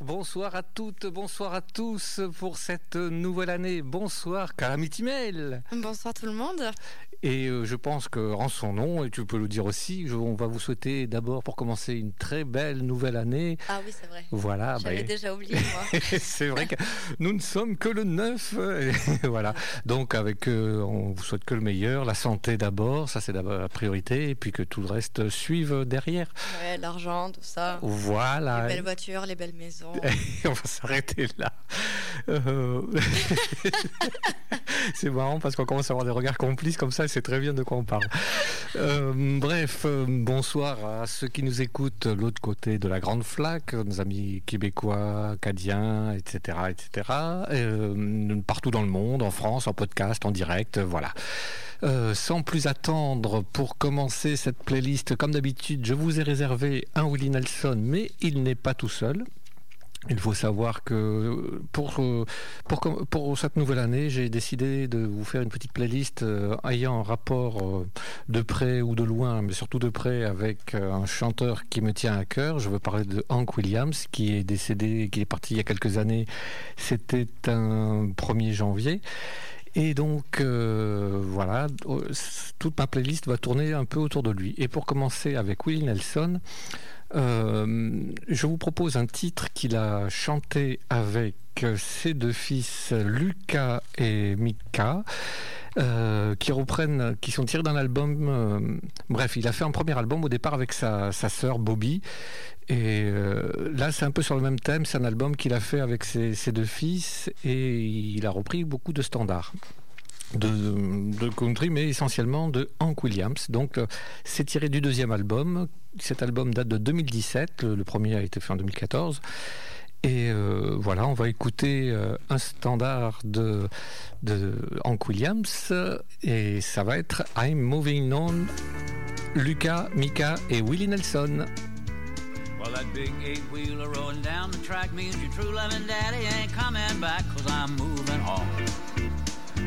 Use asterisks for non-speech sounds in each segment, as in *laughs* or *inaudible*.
Bonsoir, à toutes, bonsoir à tous pour cette nouvelle année. Bonsoir Calamity Mail. Bonsoir tout le monde. Et euh, je pense que en son nom, et tu peux le dire aussi, on va vous souhaiter d'abord pour commencer une très belle nouvelle année. Ah oui, c'est vrai. Voilà. J'avais bah, déjà oublié moi. *laughs* c'est vrai que nous ne sommes que le 9. *laughs* voilà. Donc avec, euh, on vous souhaite que le meilleur, la santé d'abord, ça c'est d'abord la priorité, et puis que tout le reste suive derrière. Ouais, l'argent, tout ça. Voilà. Les belles voitures, les belles maisons. *laughs* on va s'arrêter là. Euh, c'est marrant parce qu'on commence à avoir des regards complices comme ça, c'est très bien de quoi on parle. Euh, bref, euh, bonsoir à ceux qui nous écoutent de l'autre côté de la grande flaque, nos amis québécois, acadiens, etc., etc. partout dans le monde, en France, en podcast, en direct, voilà. sans plus attendre, pour commencer cette playlist, comme d'habitude, je vous ai réservé un Willie Nelson, mais il n'est pas tout seul. Il faut savoir que pour, pour, cette nouvelle année, j'ai décidé de vous faire une petite playlist euh, ayant un rapport euh, de près ou de loin, mais surtout de près avec euh, un chanteur qui me tient à cœur. Je veux parler de Hank Williams, qui est décédé, qui est parti il y a quelques années. C'était un 1er janvier. Et donc, voilà, toute ma playlist va tourner un peu autour de lui. Et pour commencer avec Willie Nelson, euh, je vous propose un titre qu'il a chanté avec ses deux fils Lucas et Mika. Euh, qui reprennent, qui sont tirés d'un album. Euh, bref, il a fait un premier album au départ avec sa, sœur Bobby. Et là, c'est un peu sur le même thème. C'est un album qu'il a fait avec ses, deux fils et il a repris beaucoup de standards de, country, mais essentiellement de Hank Williams. Donc, euh, c'est tiré du deuxième album. Cet album date de 2017. Le, premier a été fait en 2014. Et euh, voilà, on va écouter euh, un standard de, Hank Williams. Et ça va être I'm Moving On, Lucas, Mika et Willie Nelson.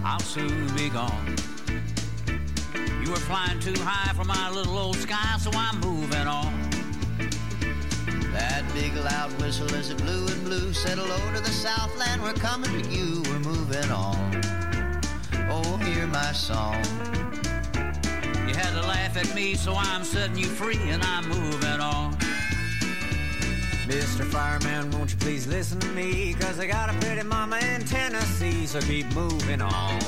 I'll soon be gone. You were flying too high for my little old sky, so I'm moving on. That big loud whistle as it blew and blew said hello to the Southland. We're coming to you. We're moving on. Oh, hear my song. You had to laugh at me, so I'm setting you free and I'm moving on. Mr. Fireman, won't you please listen to me? Cause I got a pretty mama in Tennessee, so keep moving on.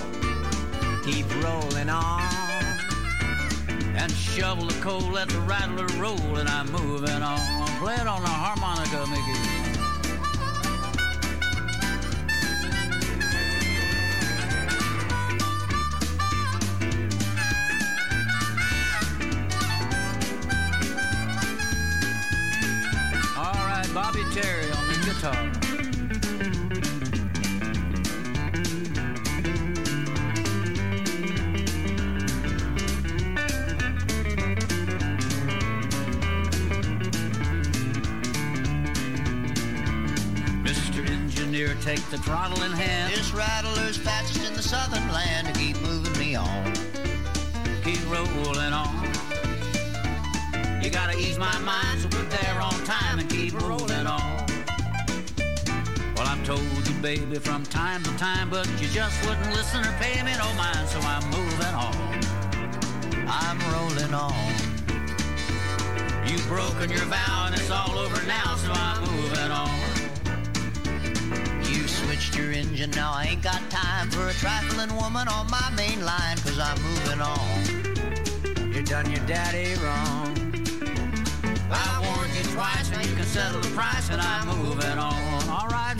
Keep rolling on. And shovel the coal, let the rattler roll, and I'm moving on. Play it on the harmonica, Mickey. Bobby Terry on the guitar. Mr. Engineer, take the throttle in hand. This rattler's fastest in the southern land keep moving me on. Keep rolling on. You gotta ease my mind so we're there on time and keep rolling on. Well, I've told you, baby, from time to time, but you just wouldn't listen or pay me no mind, so I'm moving on. I'm rolling on. You've broken your vow and it's all over now, so I'm moving on. You switched your engine, now I ain't got time for a trifling woman on my main line, cause I'm moving on. You done your daddy wrong. I warned you twice, and you can settle the price, and I'm moving on. All right,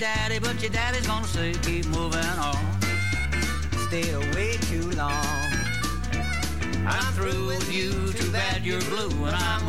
daddy, but your daddy's gonna say, keep moving on. Stay away too long. I'm through with you, too bad you're blue, and I'm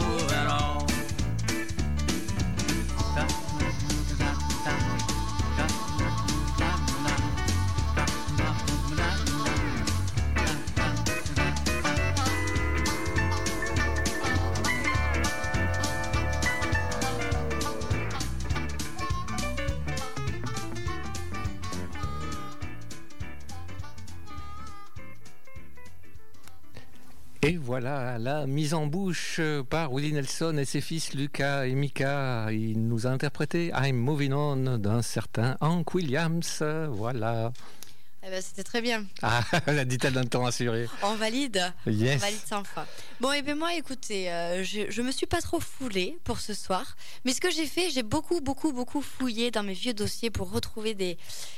voilà la mise en bouche euh, par Willie Nelson et ses fils Lucas et Mika. Il nous a interprété I'm Moving On d'un certain Hank Williams. Voilà. Eh ben, c'était très bien. Ah, *laughs* la dit-elle d'un temps assuré. On valide. Yes. On valide sans fois. Bon, et bien moi, écoutez, euh, je, je me suis pas trop foulée pour ce soir. Mais ce que j'ai fait, j'ai beaucoup, beaucoup, beaucoup fouillé dans mes vieux dossiers pour retrouver des,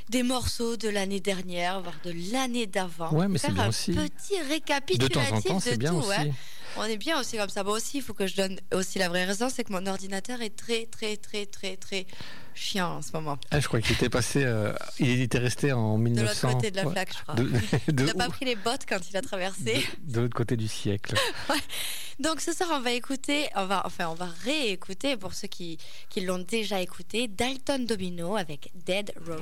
des morceaux de l'année dernière, voire de l'année d'avant. Ouais, mais c'est bien un aussi. petit De récapitulatif temps en temps, c'est de bien tout, aussi. ouais. On est bien aussi comme ça. Bon aussi, il faut que je donne aussi la vraie raison, c'est que mon ordinateur est très, très, très, très, très chiant en ce moment. Ah, je crois qu'il était passé. euh, il était resté en De 1900. l'autre côté de la flaque, je crois. de, *laughs* de- Il n'a pas pris les bottes quand il a traversé. de l'autre côté du siècle. *laughs* Donc ce soir, on va écouter, on va, enfin, on va réécouter pour ceux qui, qui l'ont déjà écouté, Dalton Domino avec Dead Rose.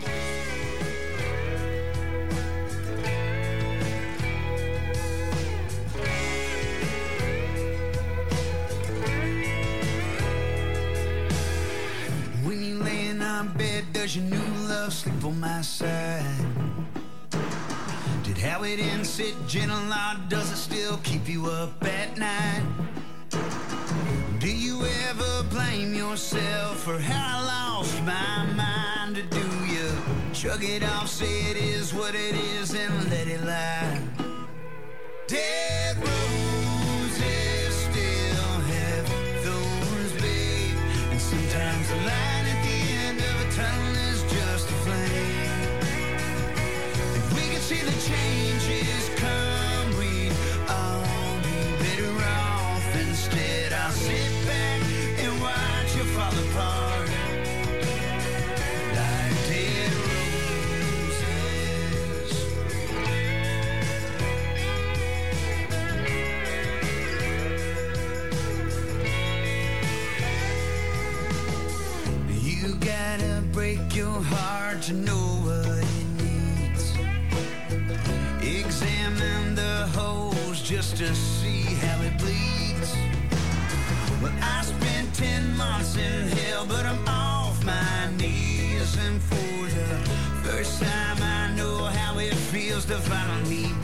Our bed, does your new love sleep on my side? Did Howard in sit gentle or does it still keep you up at night? Do you ever blame yourself for how I lost my mind? Or do you shrug it off, say it is what it is, and let it lie? Dead roses still have thorns, babe. And sometimes the light break your heart to know what it needs. Examine the holes just to see how it bleeds. Well, I spent ten months in hell, but I'm off my knees. And for the first time, I know how it feels to finally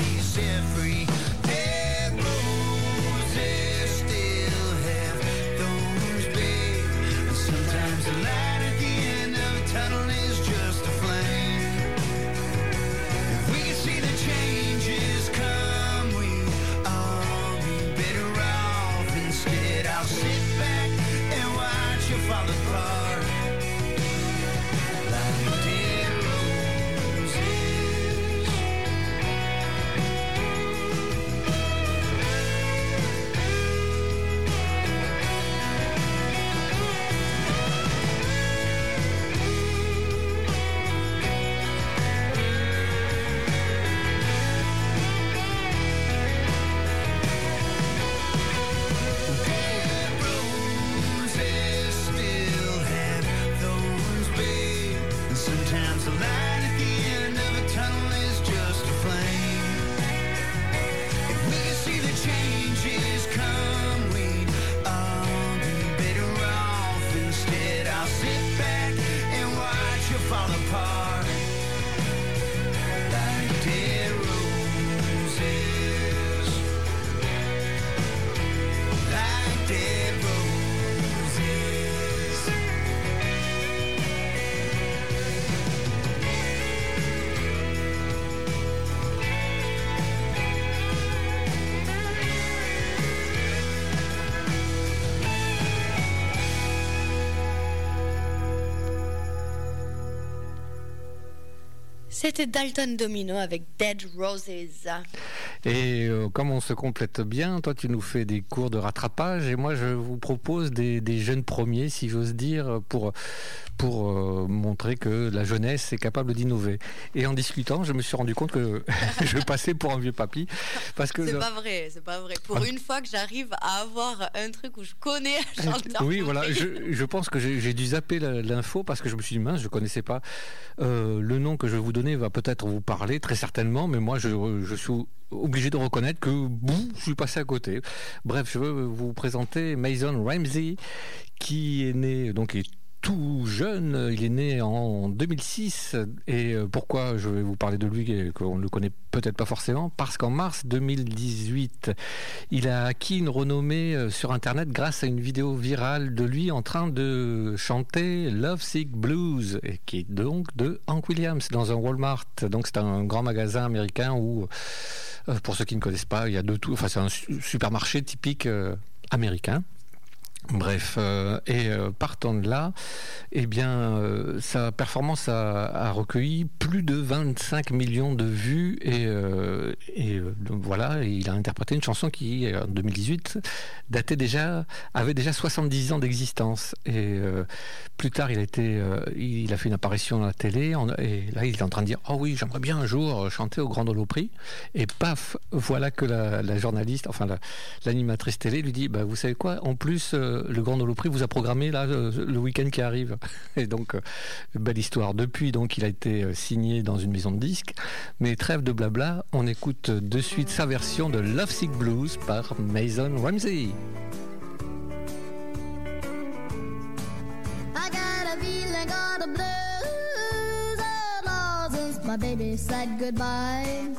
C'était Dalton Domino avec Dead Roses. Et euh, comme on se complète bien, toi tu nous fais des cours de rattrapage et moi je vous propose des, jeunes premiers, si j'ose dire, pour, pour euh, montrer que la jeunesse est capable d'innover. Et en discutant, je me suis rendu compte que *laughs* je passais pour un vieux papy. Parce que c'est pas vrai, c'est pas vrai. Pour ah. une fois que j'arrive à avoir un truc où je connais *laughs* chanteur. Oui, voilà, je, je pense que j'ai dû zapper l'info parce que je me suis dit, mince, je connaissais pas. Euh, le nom que je vais vous donner va peut-être vous parler, très certainement, mais moi je, je suis obligé de reconnaître que boum, je suis passé à côté. Bref, je veux vous présenter Mason Ramsey, qui est né, donc tout jeune. Il est né en 2006. Et euh, pourquoi je vais vous parler de lui, qu'on ne le connaît peut-être pas forcément? Parce qu'en mars 2018, il a acquis une renommée euh, sur Internet grâce à une vidéo virale de lui en train de chanter Love Sick Blues, qui est donc de Hank Williams dans un Walmart. Donc c'est un grand magasin américain où, euh, pour ceux qui ne connaissent pas, il y a de tout. Enfin, c'est un supermarché typique américain. Bref, euh, et euh, partant de là, eh bien, euh, sa performance a, recueilli plus de 25 millions de vues et, et voilà, il a interprété une chanson qui, en 2018, datait déjà, avait déjà 70 ans d'existence. Et plus tard, il a fait une apparition à la télé et là, il est en train de dire, oh oui, j'aimerais bien un jour chanter au Grand Prix. Et paf, voilà que la, journaliste, enfin l'animatrice télé lui dit, bah, vous savez quoi, en plus le Grand Holoprix vous a programmé là euh, le week-end qui arrive. *laughs* Et donc, euh, belle histoire. Depuis, donc, il a été euh, signé dans une maison de disques. Mais trêve de blabla, on écoute de suite sa version de Love Sick Blues par Mason Ramsey. my baby said goodbye.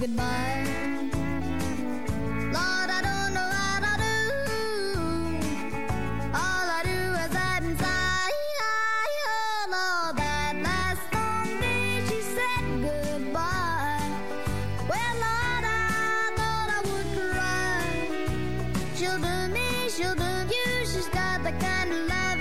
goodbye. Lord, I don't know what I do. All I do is hide and sigh. Lord, that last long day she said goodbye. Well, Lord, I thought I would cry. She'll do me, she'll do you. She's got the kind of love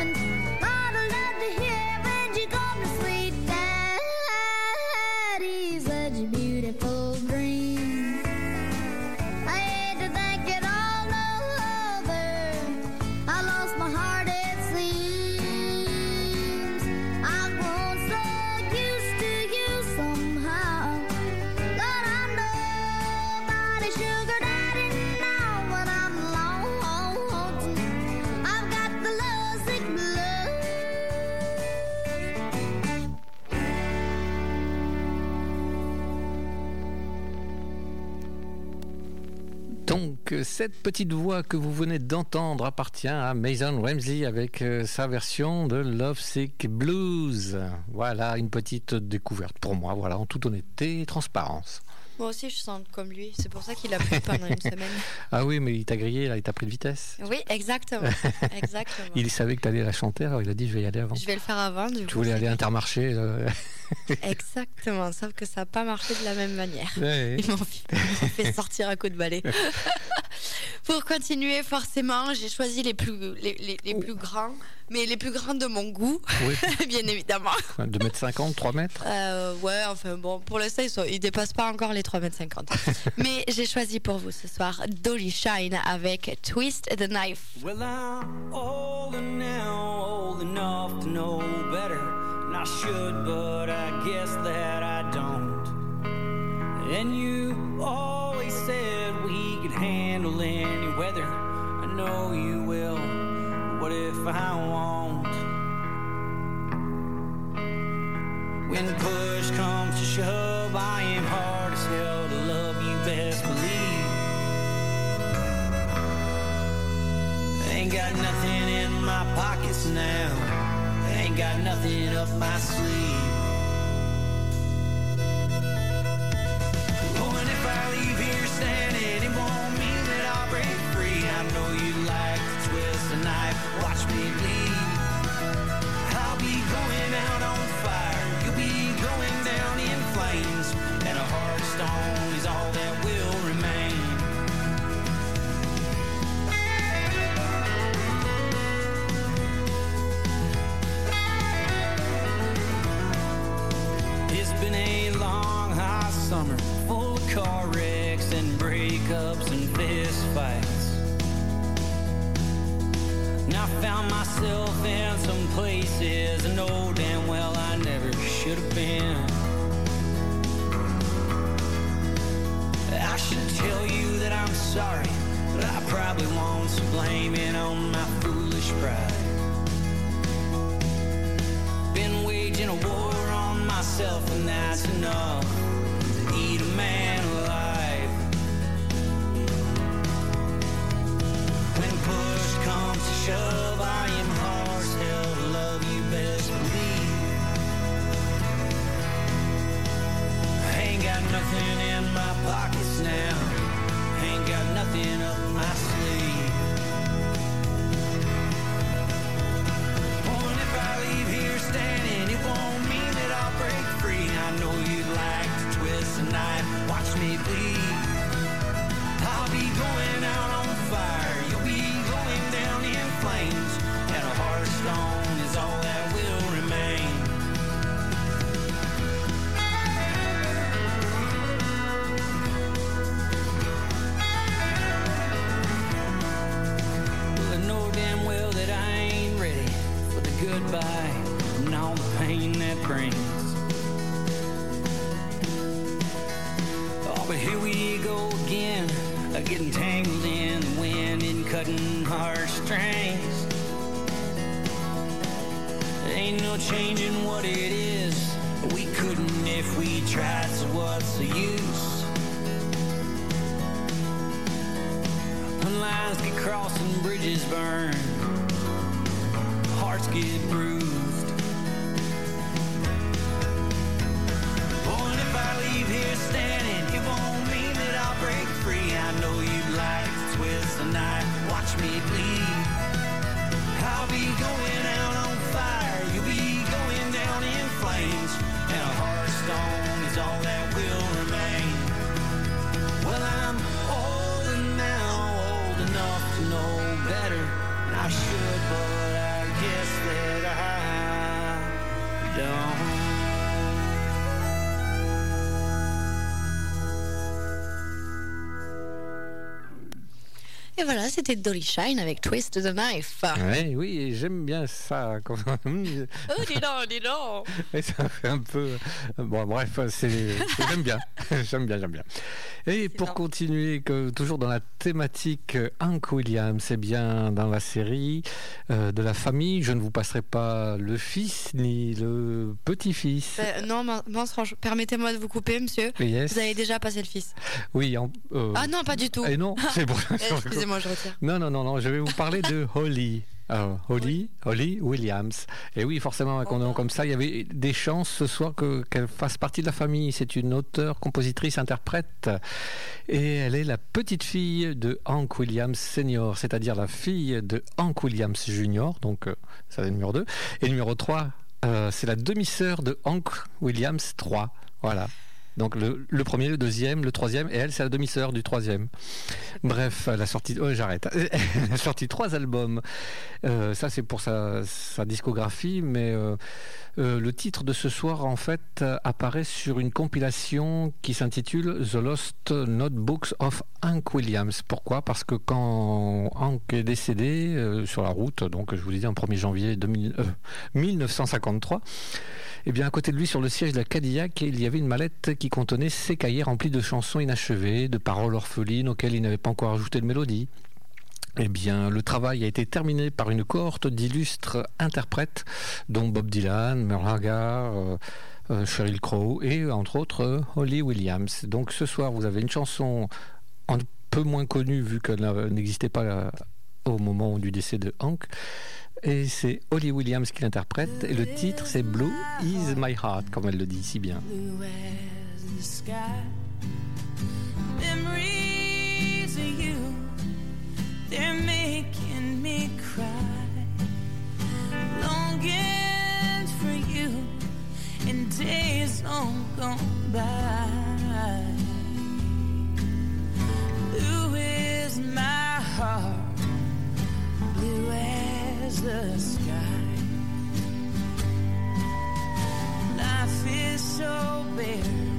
cette petite voix que vous venez d'entendre appartient à Mason Ramsey avec euh, sa version de Love Sick Blues. Voilà une petite découverte pour moi, voilà, en toute honnêteté et transparence. Moi aussi, je sens comme lui. C'est pour ça qu'il a plu pendant une *laughs* semaine. Ah oui, mais il t'a grillé, là, il t'a pris de vitesse. Oui, exactement. *laughs* exactement. Il savait que tu allais la chanter, alors il a dit je vais y aller avant. Je vais le faire avant. Du Tu coup, voulais aller à Intermarché. euh, *laughs* Exactement, sauf que ça n'a pas marché de la même manière. ouais. Ils m'ont fait, sortir un coup de balai. *laughs* Pour continuer, forcément, j'ai choisi les plus, les, les- les plus grands, mais les plus grands de mon goût, Oui, *laughs* bien évidemment. 2 mètres 50, 3 mètres? Euh, ouais, enfin bon, pour l'instant, ils, ils dépassent pas encore les 3,50 m. mais j'ai choisi pour vous ce soir Dolly Shine avec Twist the Knife. Well, I'm older now, old enough to know better. And I should, but I guess that I don't. And you always said we could handle any weather. I know you will. What if I won't? When push comes to shove, I am hard as hell to love you, best believe. Ain't got nothing in my pockets now. Ain't got nothing up my sleeve. Oh, and if I leave here standing, it won't mean that I'll break free. I know you like to twist a knife, watch me bleed. I found myself in some places I know damn well I never should have been. I should tell you that I'm sorry, but I probably won't so blame it on my foolish pride. Been waging a war on myself, and that's enough to eat a man to shove, I am hard to love you, best believe. Ain't got nothing in my pockets now, ain't got nothing up my sleeve. If I leave here standing, it won't mean that I'll break free. I know you'd like to twist a knife, watch me bleed. I'll be going out is all that will remain. Well, I know damn well that I ain't ready for the goodbye and all the pain that brings. Oh, but here we go again, uh, getting tangled in the wind and cutting harsh strings. Changing what it is. We couldn't if we tried, so what's the use? When lines get crossed and bridges burn, hearts get bruised. But I guess that I don't. Et voilà, c'était Dolly Shine avec Twist the Knife. Ouais, oui, j'aime bien ça. *laughs* Oh, dis donc, dis donc. Et ça fait un peu. Bon, bref. J'aime bien. *laughs* j'aime bien, j'aime bien. Et pour bon. continuer, que, toujours dans la thématique euh, Hank Williams, c'est bien dans la série euh, de la famille, je ne vous passerai pas le fils ni le petit-fils. Euh, non, franchement, permettez-moi de vous couper, monsieur. Yes. Vous avez déjà passé le fils. Oui, en- euh, Ah non, pas du tout. Et non, c'est bon. *laughs* Excusez-moi, je retire. Non, non, non, non, je vais vous parler de Holly. Euh, Holly, Holly Williams. Et oui, forcément, avec un nom comme ça, il y avait des chances ce soir que, qu'elle fasse partie de la famille. C'est une auteure, compositrice, interprète. Et elle est la petite fille de Hank Williams Senior, c'est-à-dire la fille de Hank Williams Junior. Donc, euh, ça c'est le numéro 2. Et numéro 3, euh, c'est la demi-sœur de Hank Williams 3. Voilà. Donc le, premier, le deuxième, le troisième, et elle, c'est la demi-sœur du troisième. Bref, elle a sorti, oh, j'arrête. *laughs* Elle trois albums. Euh, ça, c'est pour sa, discographie, mais euh, euh, le titre de ce soir, en fait, apparaît sur une compilation qui s'intitule The Lost Notebooks of Hank Williams. Pourquoi? Parce que quand Hank est décédé sur la route, donc je vous l'ai dit en 1er janvier 2000, euh, 1953, eh bien, à côté de lui, sur le siège de la Cadillac, il y avait une mallette qui contenait ses cahiers remplis de chansons inachevées, de paroles orphelines auxquelles il n'avait pas encore ajouté de mélodie. Eh bien, le travail a été terminé par une cohorte d'illustres interprètes, dont Bob Dylan, Merle Haggard, euh, euh, Sheryl Crow et, entre autres, Holly Williams. Donc, ce soir, vous avez une chanson un peu moins connue, vu qu'elle n'existait pas euh, au moment du décès de Hank. Et c'est Holly Williams qui l'interprète. Et le titre, c'est Blue is my heart, comme elle le dit si bien. As the sky. Memories of you, they're making me cry. Longing for you in days long gone by. Blue is my heart, blue as the sky. Life is so bare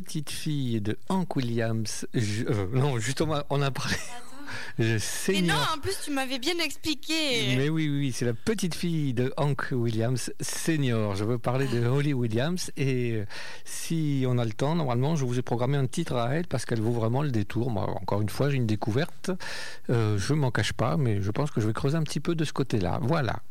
petite fille de Hank Williams. Euh, non, justement, on a parlé. Je Mais non, en plus, tu m'avais bien expliqué. Mais oui, oui, oui, c'est la petite fille de Hank Williams senior. Je veux parler de Holly Williams et euh, si on a le temps, normalement, je vous ai programmé un titre à elle parce qu'elle vaut vraiment le détour. Moi, encore une fois, j'ai une découverte. Euh, je m'en cache pas, mais je pense que je vais creuser un petit peu de ce côté-là. Voilà.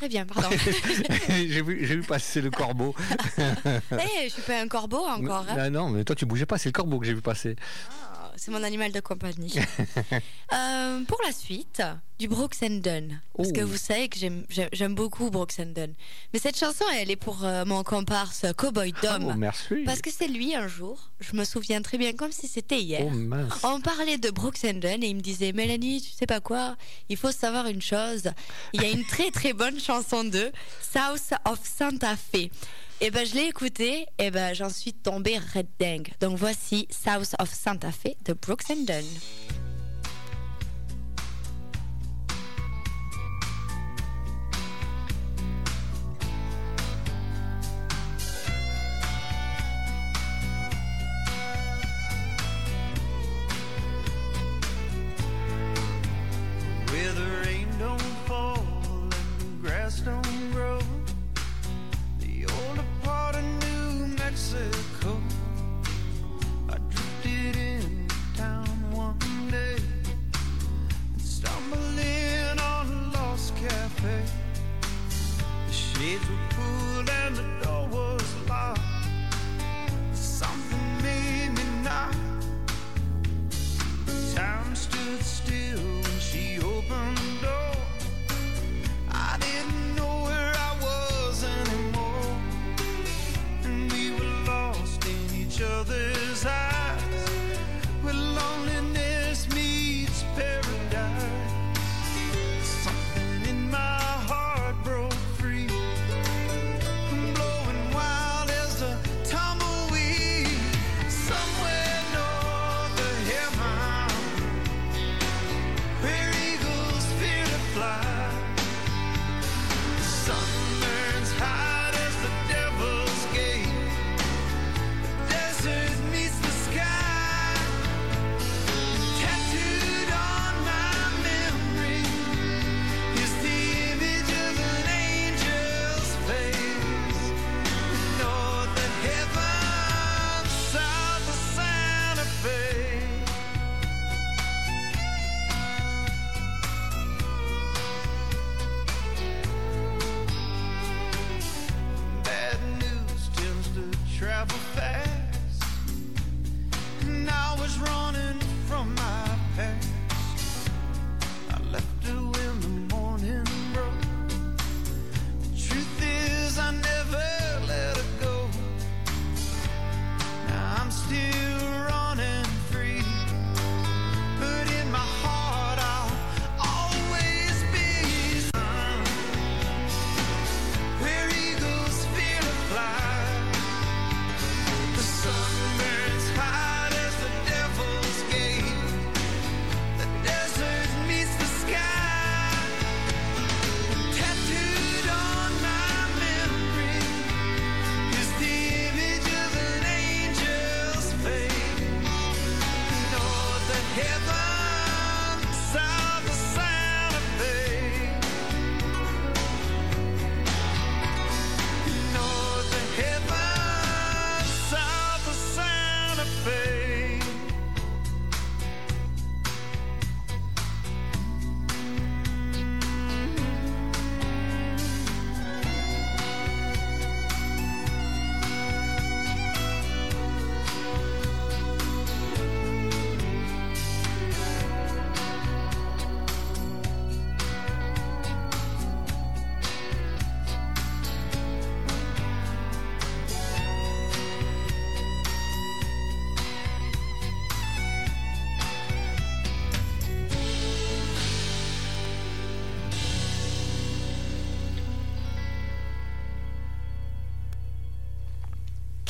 Très bien, pardon. *laughs* j'ai vu, passer le corbeau. *laughs* Eh, je suis pas un corbeau encore. hein. Ah non, mais toi tu bougeais pas, c'est le corbeau que j'ai vu passer. Ah, C'est mon animal de compagnie. *laughs* Euh, pour la suite, du Brooks and Dunn. Parce que vous savez que j'aime- beaucoup Brooks and Dunn. Mais cette chanson, elle est pour euh, mon comparse Cowboy Dom. Oh, merci. Parce que c'est lui un jour, je me souviens très bien comme si c'était hier. Oh mince. On parlait de Brooks and Dunn et il me disait Mélanie, tu sais pas quoi Il faut savoir une chose. Il y a une très très bonne *laughs* chanson d'eux, South of Santa Fe. Et ben je l'ai écouté, et ben j'en suis tombée red dingue. Donc voici South of Santa Fe de Brooks and Dunn. Cafe. The shades were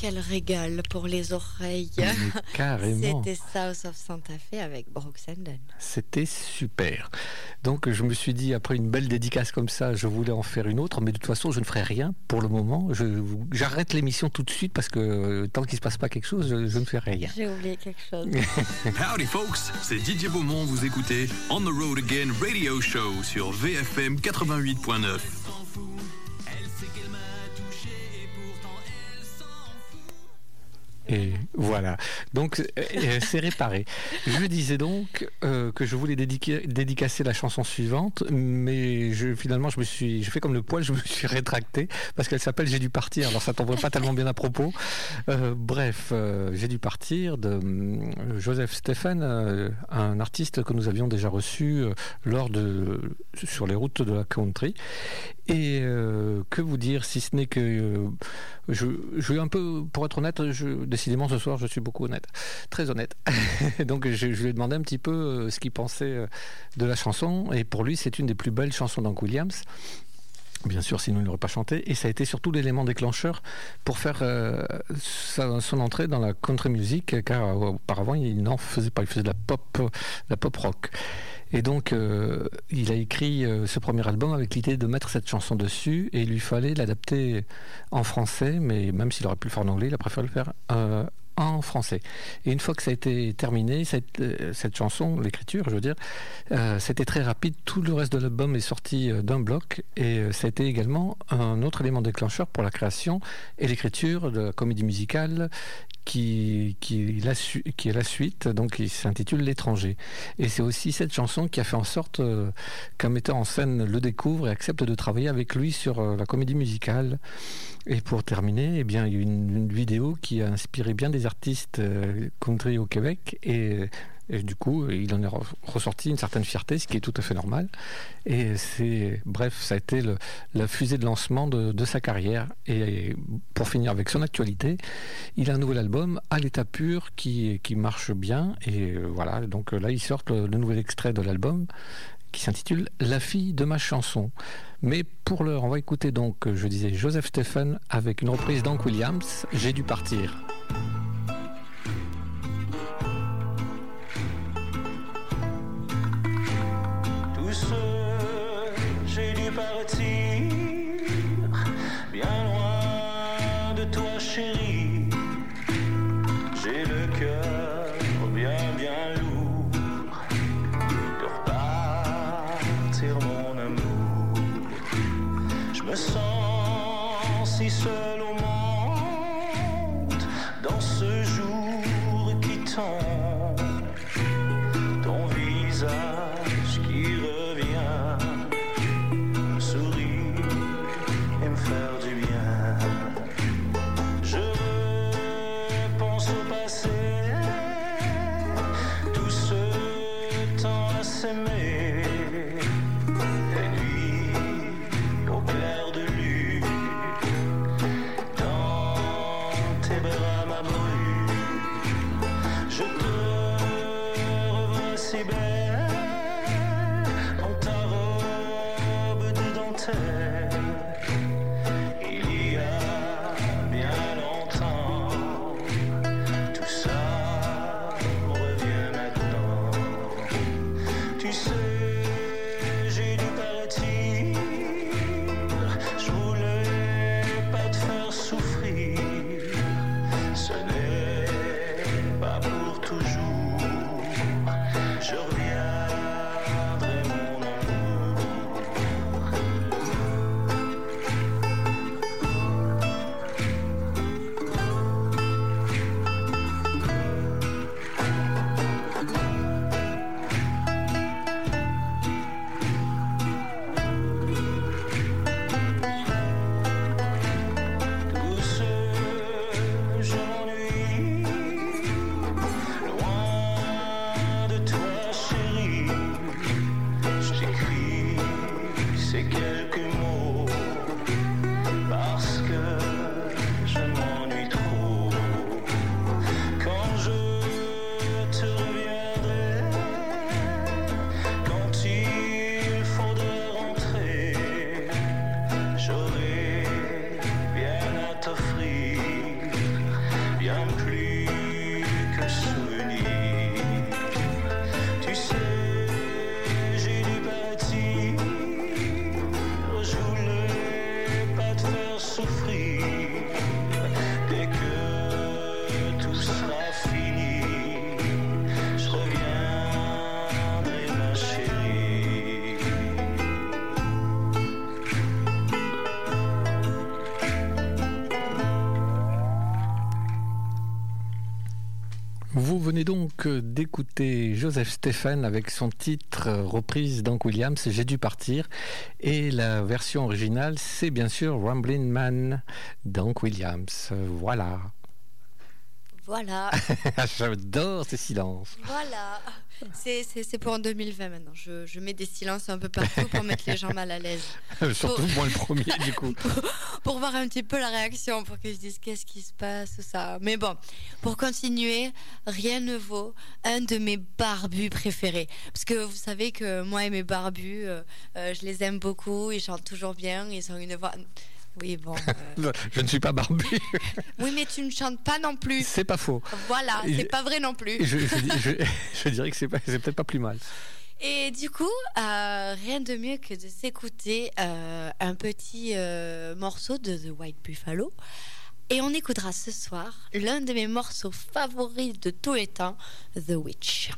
Quel régal pour les oreilles. Mais carrément. *laughs* C'était South of Santa Fe avec Brooks and Dunn. C'était super. Donc je me suis dit, après une belle dédicace comme ça, je voulais en faire une autre, mais de toute façon, je ne ferai rien pour le moment. Je- J'arrête l'émission tout de suite parce que euh, tant qu'il ne se passe pas quelque chose, je, je ne fais rien. J'ai oublié quelque chose. *laughs* Howdy folks, c'est Didier Beaumont, vous écoutez On the Road Again Radio Show sur VFM 88.9. Et voilà. Donc euh, euh, c'est réparé. Je disais donc euh, que je voulais dédicacer la chanson suivante, mais je, finalement je me suis, je fais comme le poil, je me suis rétracté parce qu'elle s'appelle J'ai dû partir. Alors ça tomberait pas tellement bien à propos. Bref, J'ai dû partir de Joseph Stephen, un artiste que nous avions déjà reçu lors de sur les routes de la country. Et que vous dire si ce n'est que je, je un peu, pour être honnête, je, décidément ce soir je suis beaucoup honnête, très honnête. *laughs* Donc je, lui ai demandé un petit peu euh, ce qu'il pensait euh, de la chanson et pour lui c'est une des plus belles chansons d'Hank Williams. Bien sûr, sinon il n'aurait pas chanté. Et ça a été surtout l'élément déclencheur pour faire euh, son entrée dans la country music, car auparavant il n'en faisait pas. Il faisait de la pop, la pop rock. Et donc, euh, il a écrit euh, ce premier album avec l'idée de mettre cette chanson dessus, et il lui fallait l'adapter en français, mais même s'il aurait pu le faire en anglais, il a préféré le faire euh, en français. Et une fois que ça a été terminé, cette, euh, cette chanson, l'écriture, je veux dire, euh, c'était très rapide. Tout le reste de l'album est sorti euh, d'un bloc, et ça a été également un autre élément déclencheur pour la création et l'écriture de la comédie musicale qui, qui, la qui est la suite, donc qui s'intitule L'étranger. Et c'est aussi cette chanson qui a fait en sorte qu'un metteur en scène le découvre et accepte de travailler avec lui sur la comédie musicale. Et pour terminer, eh bien, il y a une, une vidéo qui a inspiré bien des artistes euh, country au Québec et, du coup, il en est re- ressorti une certaine fierté, ce qui est tout à fait normal. Et c'est, bref, ça a été la fusée de lancement de, sa carrière. Et pour finir avec son actualité, il a un nouvel album à l'état pur qui, marche bien. Et voilà, donc là, il sort le nouvel extrait de l'album qui s'intitule La fille de ma chanson. Mais pour l'heure, on va écouter donc, euh, je disais, Joseph Stephen avec une reprise d'Hank Williams, J'ai dû partir. D'écouter Joseph Stephen avec son titre euh, reprise d'Hank Williams, J'ai dû partir. Et la version originale, c'est bien sûr Ramblin' Man d'Hank Williams. Voilà. Voilà, *laughs* J'adore ces silences. voilà. C'est- C'est c'est pour en 2020 maintenant. Je, je mets des silences un peu partout pour mettre les gens mal à l'aise. *laughs* Surtout moi le premier du coup. *laughs* Pour voir un petit peu la réaction, pour qu'ils se disent qu'est-ce qui se passe, ça. Mais bon, pour continuer, rien ne vaut un de mes barbus préférés. Parce que vous savez que moi et mes barbus, euh, euh, je les aime beaucoup, ils chantent toujours bien, ils ont une voix... Oui, bon. euh, Je ne suis pas barbu. *laughs* Oui, mais tu ne chantes pas non plus. C'est pas faux. Voilà, c'est pas vrai non plus. Je, *laughs* dirais que c'est peut-être pas plus mal. Et du coup, euh, rien de mieux que de s'écouter euh, un petit euh, morceau de The White Buffalo. Et on écoutera ce soir l'un de mes morceaux favoris de tous les temps, The Witch.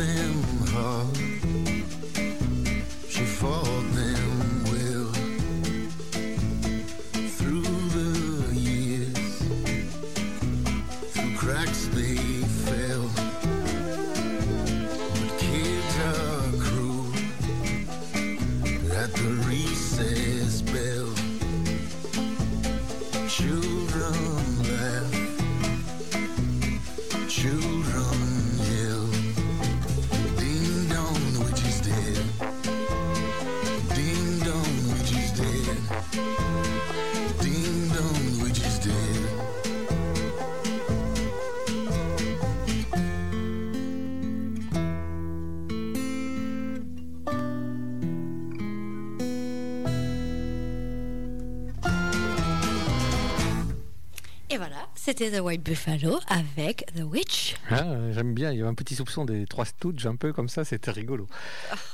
golden heart. C'était The White Buffalo avec The Witch. Ah, J'aime bien, il y avait un petit soupçon des trois Stooges, un peu comme ça, c'était rigolo.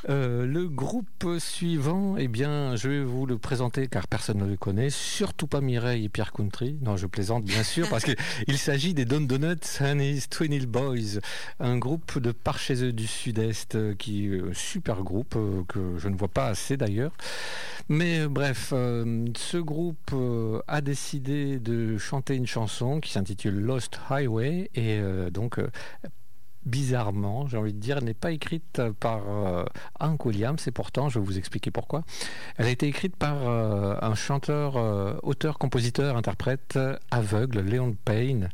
Euh, le groupe suivant, eh bien, je vais vous le présenter car personne ne le connaît, surtout pas Mireille et Pierre Country. Non, je plaisante bien sûr, parce qu'il *laughs* s'agit des Don Donuts and his Twin Hill Boys, un groupe de par chez eux du Sud-Est, euh, qui est un super groupe, euh, que je ne vois pas assez d'ailleurs. Mais euh, bref, euh, ce groupe euh, a décidé de chanter une chanson qui s'intitule Lost Highway et euh, donc euh, bizarrement, j'ai envie de dire, n'est pas écrite par euh, Hank Williams et pourtant je vais vous expliquer pourquoi. Elle a été écrite par euh, un chanteur, euh, auteur, compositeur, interprète euh, aveugle, Leon Payne,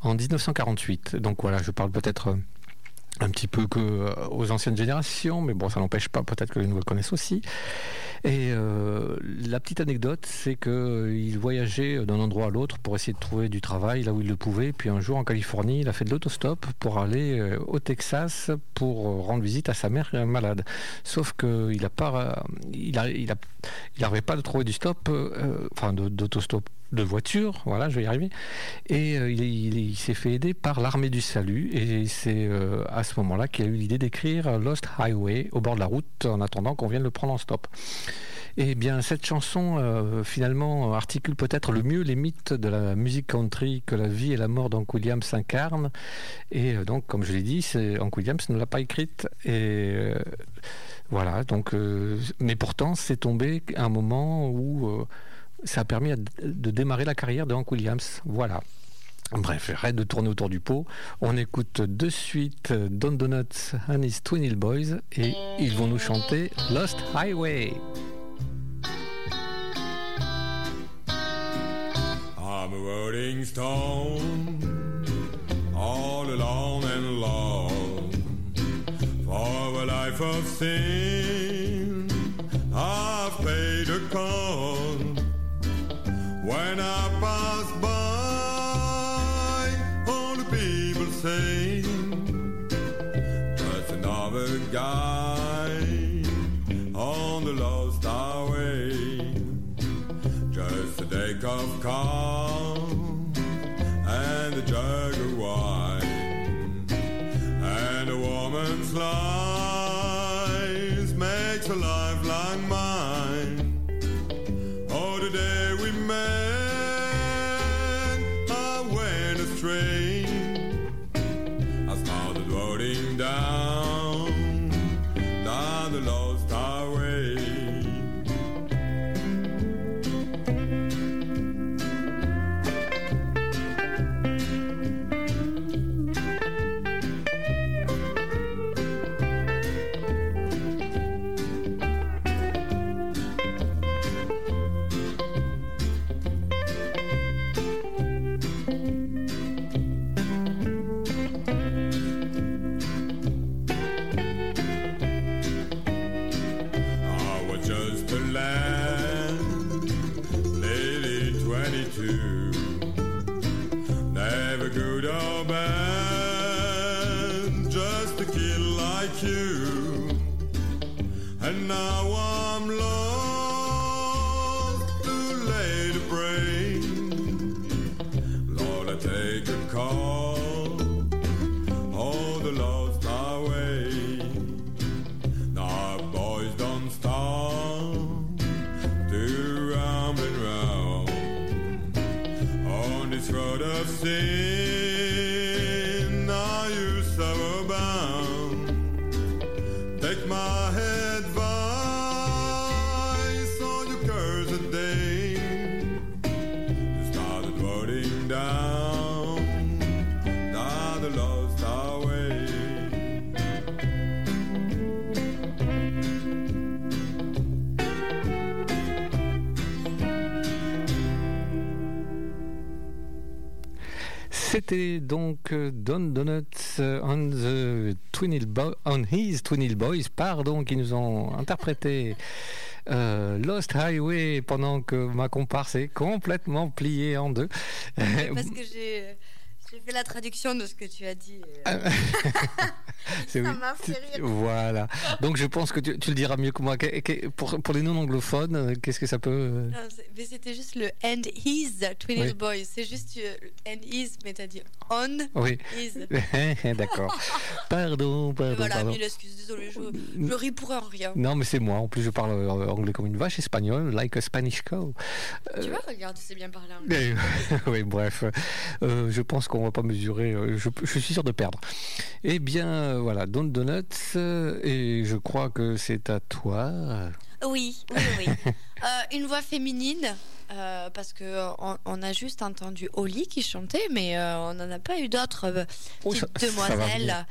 en 1948. Donc voilà, je parle peut-être euh, un petit peu que euh, aux anciennes générations, mais bon, ça n'empêche pas peut-être que les nouvelles connaissent aussi. Et euh, la petite anecdote, c'est qu'il voyageait d'un endroit à l'autre pour essayer de trouver du travail là où il le pouvait. Puis un jour en Californie, il a fait de l'autostop pour aller euh, au Texas pour euh, rendre visite à sa mère euh, malade. Sauf qu'il n'a pas, euh, il a, il a, il n'arrivait pas de trouver du stop, euh, enfin de- d'autostop de voiture, voilà, je vais y arriver. Et euh, il, est- il est- il s'est fait aider par l'armée du salut. Et c'est euh, à ce moment-là qu'il a eu l'idée d'écrire Lost Highway au bord de la route en attendant qu'on vienne le prendre en stop. Eh bien, cette chanson, euh, finalement, articule peut-être le mieux les mythes de la musique country que la vie et la mort d'Hank Williams incarnent. Et euh, donc, comme je l'ai dit, Hank Williams ne l'a pas écrite. Et euh, voilà, donc, euh, mais pourtant, c'est tombé à un moment où euh, ça a permis de démarrer la carrière de Hank Williams. Voilà. Bref, arrête de tourner autour du pot. On écoute de suite Don Donuts and his Twin Hill Boys et ils vont nous chanter Lost Highway. Life of sin, I've paid a call. When I pass by, all the people say, just another guy on the lost highway. Just a deck of calm donc euh, Don Donuts euh, on, the Twin Hill Bo- on His Twin Hill Boys, pardon, qui nous ont interprété euh, Lost Highway pendant que ma comparse est complètement pliée en deux. Parce que j'ai fait la traduction de ce que tu as dit. *laughs* *laughs* euh, *laughs* C'est- Ça m'a fait rire. Voilà. Donc je pense que tu, tu le diras mieux que moi. Que- que- pour, pour les non-anglophones, euh, qu'est-ce que ça peut... euh, non, mais c'était juste le and his Twin Oui. Little Boys. C'est juste euh, and his, mais t'as dit on Oui. his. *laughs* D'accord. *laughs* Pardon, pardon, Voilà, pardon. mille excuses, désolé, je, je ris pour un rien. Non, mais c'est moi. En plus, je parle euh, anglais comme une vache, espagnol, like a Spanish cow. Tu vois, regarde, tu sais bien parler anglais. Oui, bref. Euh, je pense qu'on va pas mesurer. euh, Je, je suis sûr de perdre. Eh bien, euh, voilà, Don Donuts. euh, Et je crois que c'est à toi. Oui, oui, oui. *laughs* Euh, une voix féminine, parce que on, on a juste entendu Oli qui chantait, mais on n'en a pas eu d'autres Oh, petites ça- ça demoiselles.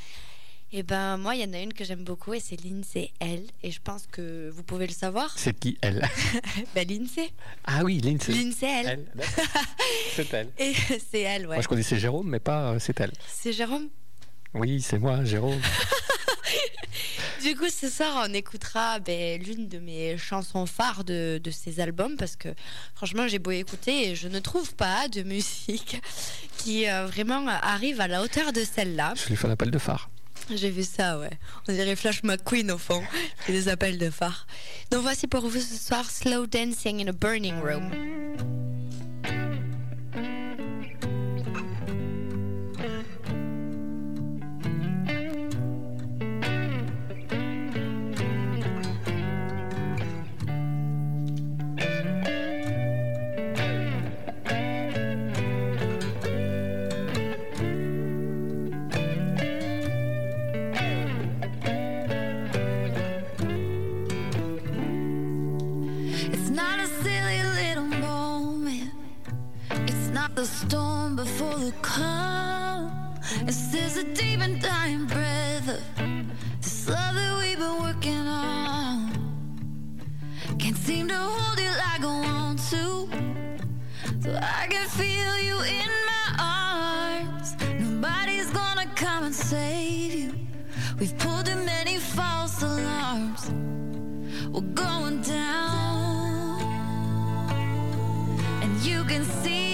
Et ben moi, il y en a une que j'aime beaucoup et c'est Lindsay L. Et je pense que vous pouvez le savoir. C'est qui elle? *laughs* Ben Lindsay, Ah oui, Lindsay. Lindsay L. Elle. *laughs* C'est elle. Et c'est elle, ouais. Moi, je connaissais Jérôme, mais pas c'est elle. C'est Jérôme? Oui, c'est moi, Jérôme. *laughs* Du coup, ce soir, on écoutera ben, l'une de mes chansons phares de, de ces albums parce que franchement, j'ai beau écouter et je ne trouve pas de musique qui euh, vraiment arrive à la hauteur de celle-là. Je lui fais un appel de phare. J'ai vu ça, ouais. On dirait Flash McQueen au fond. Et des appels de phare. Donc voici pour vous ce soir Slow Dancing in a Burning Room. The storm before the calm. This is a deep and dying breath of this love that we've been working on. Can't seem to hold you like I want to. So I can feel you in my arms. Nobody's gonna come and save you. We've pulled too many false alarms. We're going down. And you can see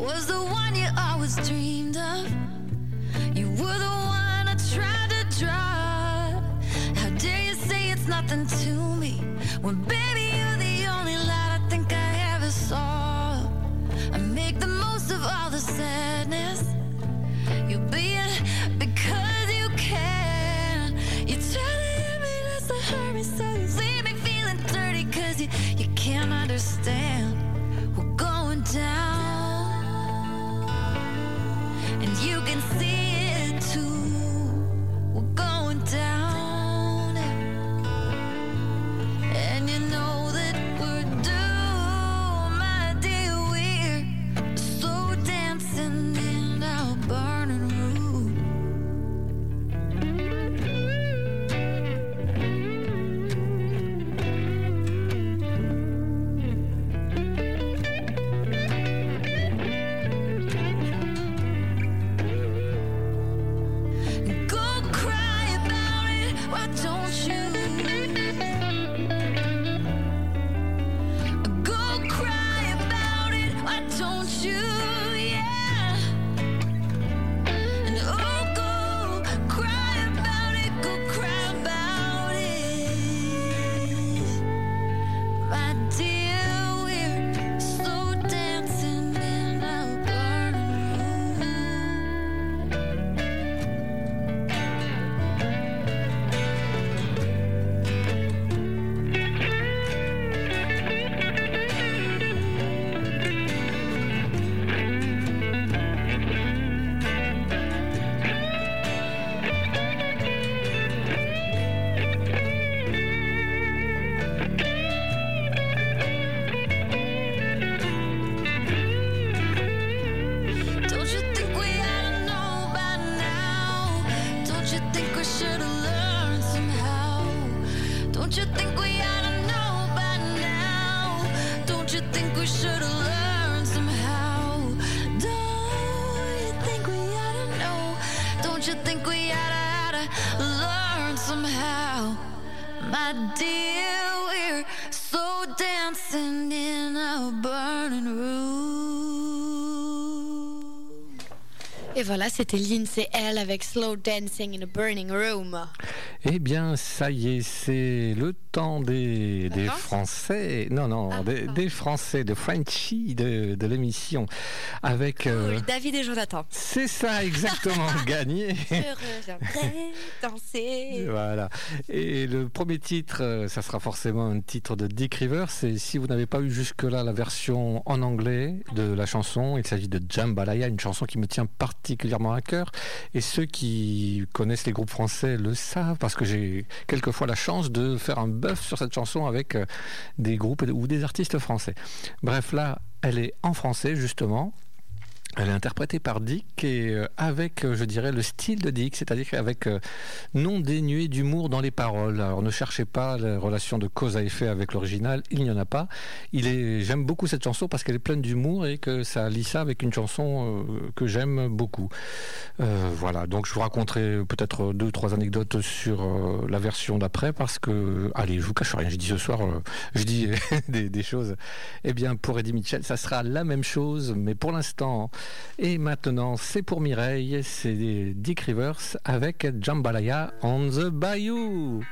was the one you always dreamed c'était Lindsay L avec Slow Dancing in a Burning Room. Eh bien, ça y est, c'est le temps des, Français. Non, non, Ah, des, pardon. des Français, de Frenchie de, de l'émission. Avec. euh, Cool, David et Jonathan. c'est ça, exactement, *laughs* gagné. Je reviendrai danser. Voilà. Et le premier titre, euh, ça sera forcément un titre de Dick Rivers. Et si vous n'avez pas eu jusque-là la version en anglais de la chanson, il s'agit de Jambalaya, une chanson qui me tient particulièrement à cœur. Et ceux qui connaissent les groupes français le savent parce que j'ai quelquefois la chance de faire un bœuf sur cette chanson avec euh, des groupes ou des artistes français. Bref, là, elle est en français justement. Elle est interprétée par Dick et euh, avec, euh, je dirais, le style de Dick, c'est-à-dire avec euh, non dénué d'humour dans les paroles. Alors ne cherchez pas la relation de cause à effet avec l'original, il n'y en a pas. Il est, j'aime beaucoup cette chanson parce qu'elle est pleine d'humour et que ça lie ça avec une chanson que j'aime beaucoup. Voilà, donc je vous raconterai peut-être deux, trois anecdotes sur la version d'après parce que, allez, je vous cache rien, je dis ce soir, je dis *laughs* des choses. Eh bien, pour Eddie Mitchell, ça sera la même chose, mais pour l'instant, et maintenant, c'est pour Mireille, c'est Dick Rivers avec Jambalaya on the Bayou.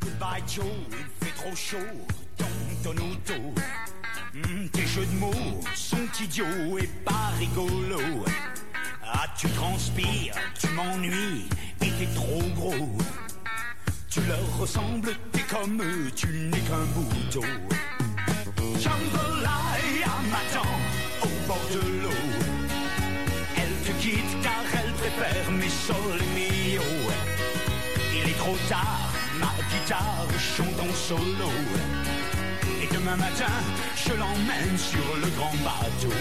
Goodbye Joe, il fait trop chaud dans ton auto. Hmm, tes jeux de mots sont idiots et pas rigolos. Ah, tu transpires, tu m'ennuies et t'es trop gros. Tu leur ressembles, t'es comme eux, tu n'es qu'un bouton. Jambalaya m'attend au bord de l'eau. Elle te quitte car elle préfère mes sols mio. Il est trop tard, ma guitare chante en solo. Et demain matin, je l'emmène sur le grand bateau.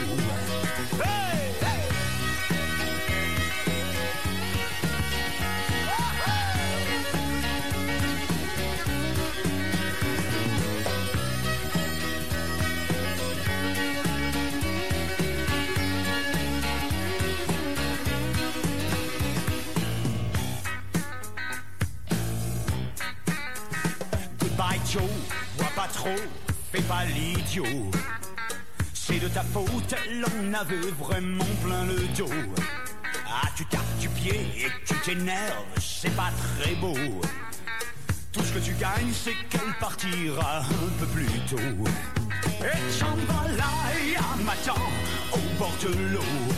Pas trop, fais pas l'idiot. C'est de ta faute, l'on avait vraiment plein le dos. Ah, tu tapes du pied et tu t'énerves, c'est pas très beau. Tout ce que tu gagnes, c'est qu'elle partira un peu plus tôt. Et Jambalaya m'attend au bord de l'eau.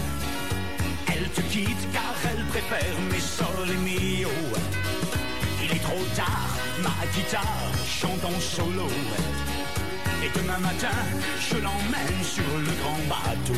Elle te quitte car elle préfère mes sols et mio. Trop tard, ma guitare chante en solo. Et demain matin, je l'emmène sur le grand bateau.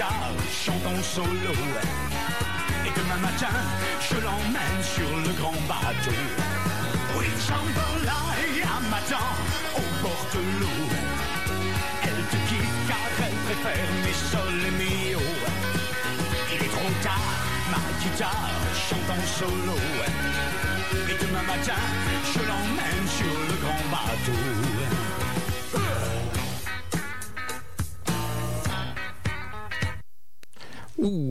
Guitare chante en solo. Et demain matin, je l'emmène sur le grand bateau. Oui, Jambalaya m'attend au bord de l'eau. Elle te quitte car elle préfère mes sols et mio. Il est trop tard, ma guitare chante en solo. Et demain matin, je l'emmène sur le grand bateau.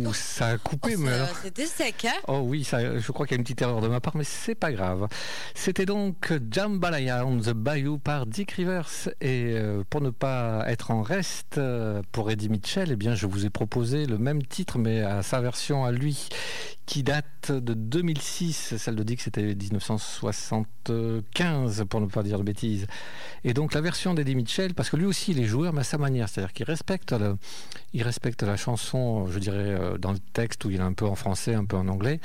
Ouh, ça a coupé, mais alors. C'était sec, hein Oh oui, ça, je crois qu'il y a une petite erreur de ma part, mais c'est pas grave. C'était donc Jambalaya on the Bayou par Dick Rivers. Et euh, pour ne pas être en reste euh, pour Eddie Mitchell, eh bien, je vous ai proposé le même titre, mais à sa version à lui, qui date de 2006. Celle de Dick, c'était 1975, pour ne pas dire de bêtises. Et donc la version d'Eddie Mitchell, parce que lui aussi, il est joueur, mais à sa manière, c'est-à-dire qu'il respecte, le- il respecte la chanson, je dirais, euh, dans le texte où il est un peu en français, un peu en anglais.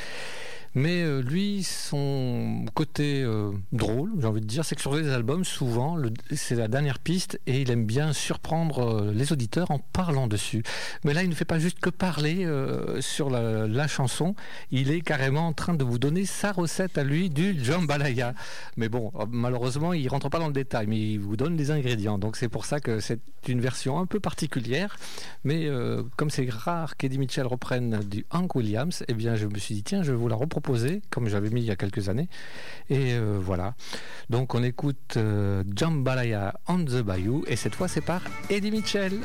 Mais euh, lui, son côté euh, drôle, j'ai envie de dire, c'est que sur les albums, souvent, c'est la dernière piste et il aime bien surprendre euh, les auditeurs en parlant dessus. Mais là, il ne fait pas juste que parler sur la, chanson, il est carrément en train de vous donner sa recette à lui du jambalaya. Mais bon, malheureusement, il rentre pas dans le détail, mais il vous donne les ingrédients. Donc c'est pour ça que c'est une version un peu particulière. Mais comme c'est rare qu'Eddie Mitchell reprenne du Hank Williams, eh bien je me suis dit tiens, je vais vous la comme j'avais mis il y a quelques années. Et euh, voilà. Donc on écoute euh, Jambalaya on the Bayou et cette fois c'est par Eddie Mitchell.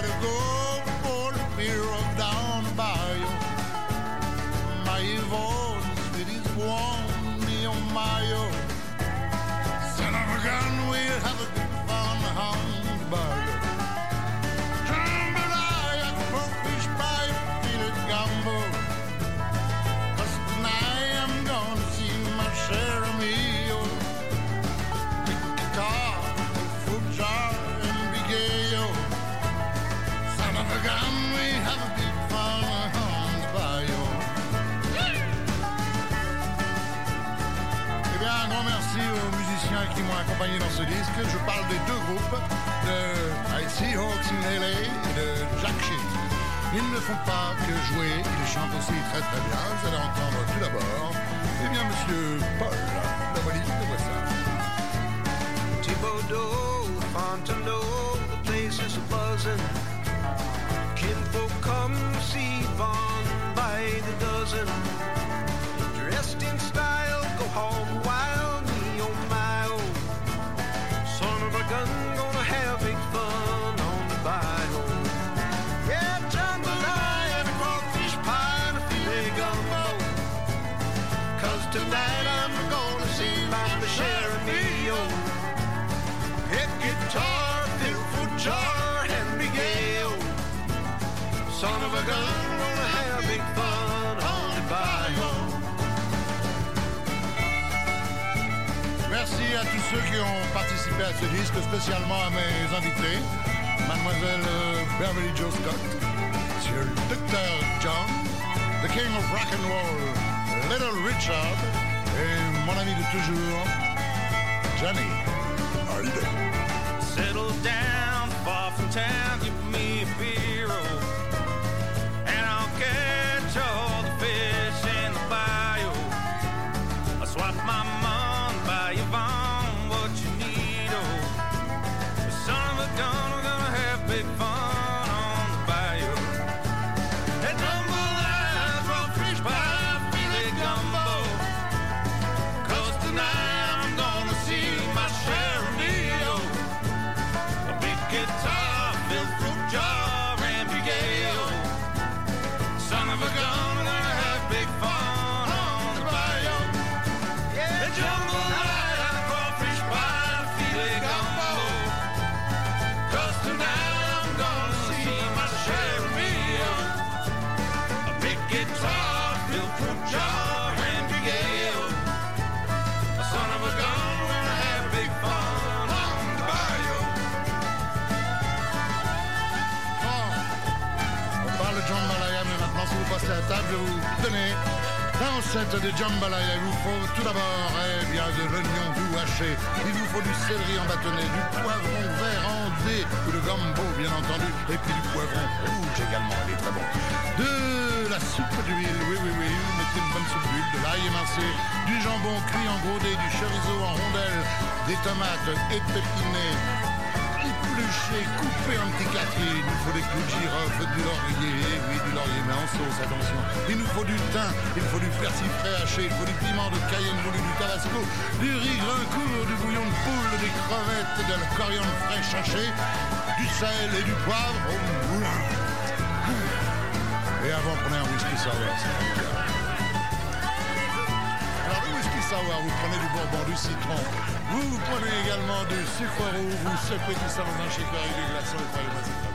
Gotta go dans ce disque. Je parle des deux groupes, de Seahawks in LA et de Jack Shit. Ils ne font pas que jouer, ils chantent aussi très très bien. Vous allez entendre tout d'abord, eh bien, monsieur Paul, la valise de buzzing. Kinfolk come see Vaughn by the dozen. Dressed in style, go hog ceux qui ont participé à ce disque, spécialement à mes invités, Mademoiselle euh, Beverly Joe Scott, Monsieur le Dr. John, The King of Rock and Roll, Little Richard, et mon ami de toujours, Johnny Hallyday. Je vous la recette de jambalaya. Il vous faut tout d'abord eh bien, de l'oignon doux haché. Il vous faut du céleri en bâtonnet, du poivron vert en dés, ou de gumbo, bien entendu, et puis du poivron rouge également, il est très bon. De la soupe d'huile, oui, oui, oui, vous mettez une bonne soupe d'huile, de l'ail émincé, du jambon cuit en gros dés, du chorizo en rondelles, des tomates épepinées, épluché, coupé en petits quartiers. Il nous faut des clous de girofle, du laurier, oui, du laurier, mais en sauce, attention. Il nous faut du thym, il faut du persil frais haché, il faut du piment de Cayenne voulu, du tabasco, du riz grincourt, du bouillon de poule, des crevettes, de la coriandre fraîche hachée, du sel et du poivre. Et avant, prenez un whisky sour, c'est vous prenez du bourbon, du citron. Vous, vous prenez également du sucre roux, vous secouez tout ça dans un shaker avec du glaçon et croyez-moi,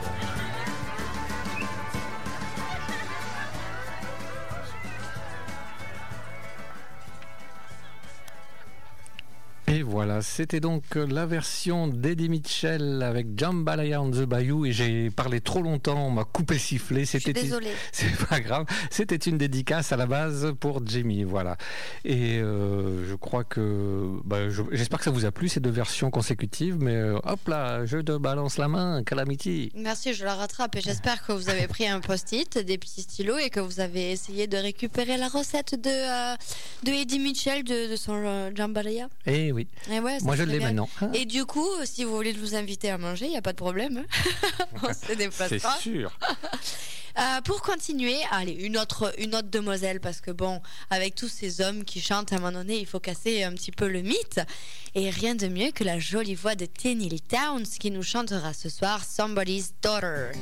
voilà, c'était donc la version d'Eddie Mitchell avec Jambalaya on the Bayou et j'ai parlé trop longtemps, on m'a coupé sifflé. C'était désolée. *laughs* C'est pas grave. C'était une dédicace à la base pour Jimmy, voilà. Et euh, je crois que bah, je- j'espère que ça vous a plu ces deux versions consécutives. Mais euh, hop là, je te balance la main, Calamity. Merci, je la rattrape et j'espère que vous avez pris un post-it, des petits stylos et que vous avez essayé de récupérer la recette de, euh, de Eddie Mitchell de, de son euh, jambalaya. Eh oui. Eh ouais, ça Moi je l'ai maintenant. Et du coup, si vous voulez nous inviter à manger, il n'y a pas de problème. *laughs* On se C'est déplacera. sûr. *laughs* Euh, pour continuer, allez, une autre, une autre demoiselle, parce que bon, avec tous ces hommes qui chantent à un moment donné, il faut casser un petit peu le mythe. Et rien de mieux que la jolie voix de Tenny Lee Towns qui nous chantera ce soir Somebody's Daughter.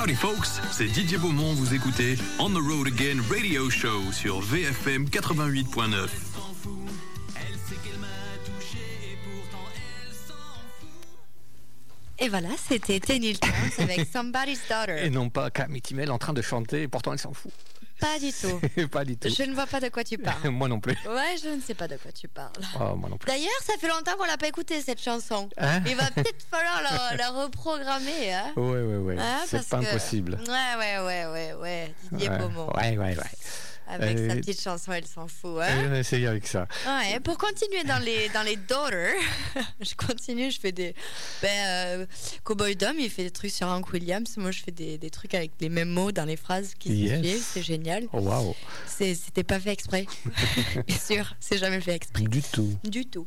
Howdy folks, c'est Didier Beaumont, vous écoutez On the Road Again Radio Show sur VFM 88.9. Et voilà, c'était Tenil avec Somebody's Daughter. Et non pas Camille Timel en train de chanter, et pourtant elle s'en fout. Pas du *laughs* tout. pas du tout. Je ne vois pas de quoi tu parles. *laughs* Moi non plus. Ouais, je ne sais pas de quoi tu parles. Oh, moi non plus. D'ailleurs, ça fait longtemps qu'on l'a pas écouté cette chanson. Hein Il va *laughs* peut-être falloir la, la reprogrammer. Hein Ouais, ouais, ouais. Hein, c'est pas que- impossible. Ouais, ouais, ouais, ouais, ouais. Didier ouais. Beaumont. ouais, ouais, ouais. Avec sa petite chanson, elle s'en fout. On Hein va essayer avec ça. Ouais, pour continuer dans les, dans les daughters, *laughs* je continue, je fais des. Ben, euh, Cowboy Dom, il fait des trucs sur Hank Williams. Moi, je fais des, des trucs avec les mêmes mots dans les phrases qui se Yes. suivent. C'est génial. Oh. C'est- C'était pas fait exprès. *laughs* Bien sûr, c'est jamais fait exprès. Du tout. Du tout.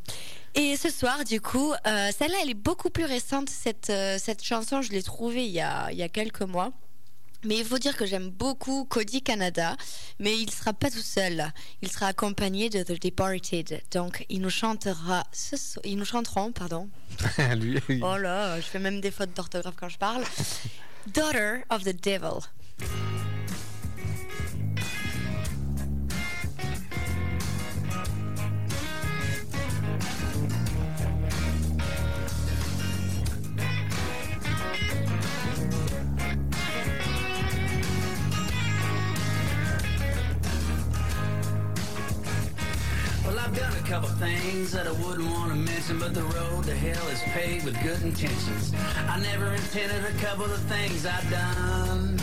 Et ce soir, du coup, euh, celle-là, elle est beaucoup plus récente. Cette, euh, cette chanson, je l'ai trouvée il y a, il y a quelques mois. Mais il faut dire que j'aime beaucoup Cody Canada, mais il sera pas tout seul. Il sera accompagné de The Departed. Donc, il nous chantera ce so- ils nous chanteront, pardon. *laughs* Lui, il- Oh là, je fais même des fautes d'orthographe quand je parle. Daughter of the Devil. I've done a couple things that I wouldn't want to mention, but the road to hell is paved with good intentions. I never intended a couple of things I've done.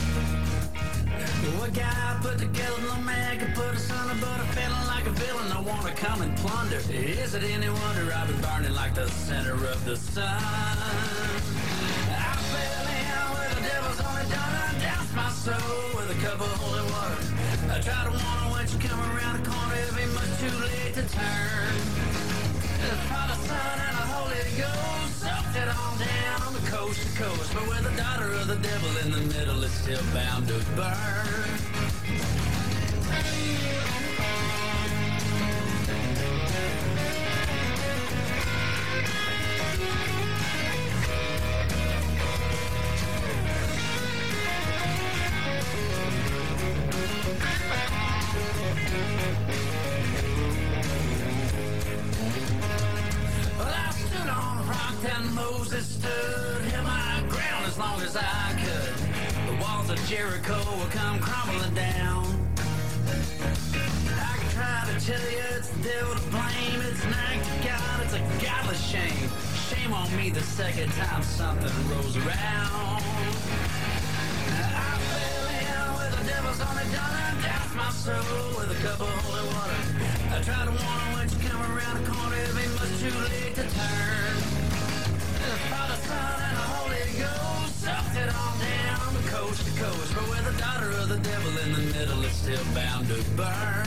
What guy put together no man could put us under, but I'm feeling like a villain. I want to come and plunder. Is it any wonder I've been burning like the center of the sun? I fell in where the devil's only done. I my soul with a cup of holy water. I try to warn when she come around the corner. Too late to turn. The Father, Son, and the Holy Ghost sucked it on down the coast to coast. But with the daughter of the devil in the middle, it's still bound to burn. Well, stood on a rock and Moses stood, held my ground as long as I could. The walls of Jericho will come crumbling down. I can try to tell you it's the devil to blame. It's act God, it's a godless shame. Shame on me the second time something rolls around. The on the gun and my soul with a cup of holy water. I tried to warn him when you come around the corner, be much too late to turn. The Father, Son, and the Holy Ghost sucked it all down the coast to coast. But with the daughter of the devil in the middle, it's still bound to burn.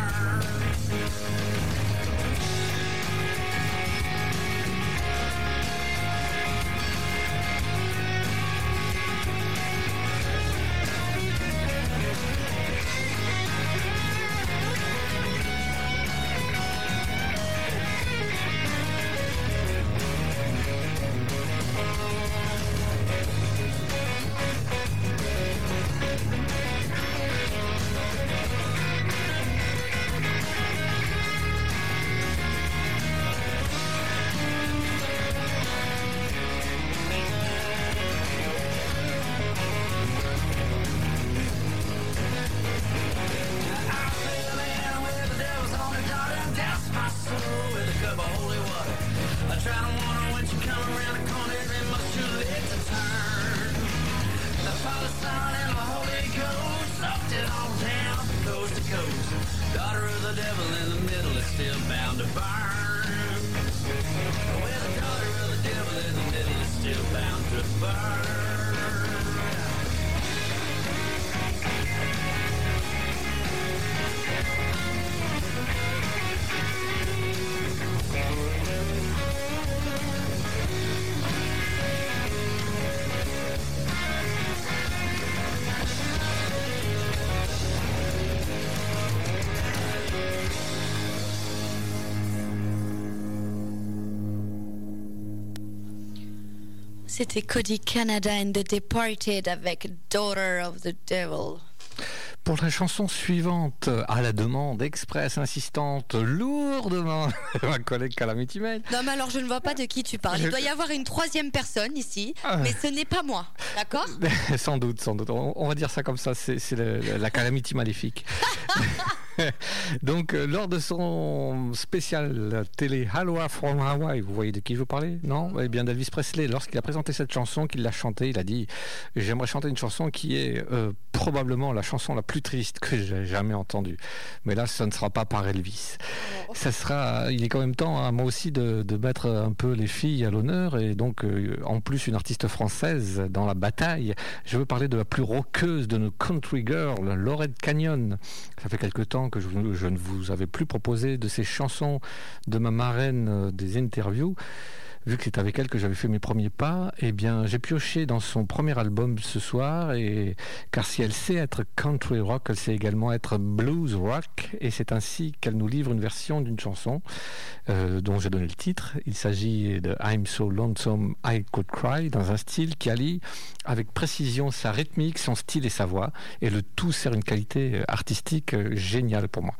C'était Cody Canada and the Departed avec Daughter of the Devil. Pour la chanson suivante, à la demande express insistante lourdement de *laughs* ma collègue Calamity Mail, Non, mais alors je ne vois pas de qui tu parles. Il doit y avoir une troisième personne ici, Ah. mais ce n'est pas moi. D'accord? *laughs* Sans doute, sans doute, on, va dire ça comme ça, c'est la Calamity maléfique. *laughs* *laughs* Donc, euh, lors de son spécial télé Aloha from Hawaii, vous voyez de qui je veux parler Non? Eh bien, d'Elvis Presley. Lorsqu'il a présenté cette chanson, qu'il l'a chantée, il a dit J'aimerais chanter une chanson qui est euh, probablement la chanson la plus triste que j'ai jamais entendue. Mais là, ce ne sera pas par Elvis. Ça sera, il est quand même temps à moi aussi de, de mettre un peu les filles à l'honneur et donc euh, en plus une artiste française dans la bataille. Je veux parler de la plus roqueuse de nos country girls, Lorette Canyon. Ça fait quelque temps que je, ne vous avais plus proposé de ces chansons de ma marraine euh, des interviews. Vu que c'est avec elle que j'avais fait mes premiers pas, eh bien, j'ai pioché dans son premier album ce soir, et car si elle sait être country rock, elle sait également être blues rock, et c'est ainsi qu'elle nous livre une version d'une chanson euh, dont j'ai donné le titre. Il s'agit de I'm So Lonesome I Could Cry, dans un style qui allie avec précision sa rythmique, son style et sa voix, et le tout sert une qualité euh, artistique euh, géniale pour moi,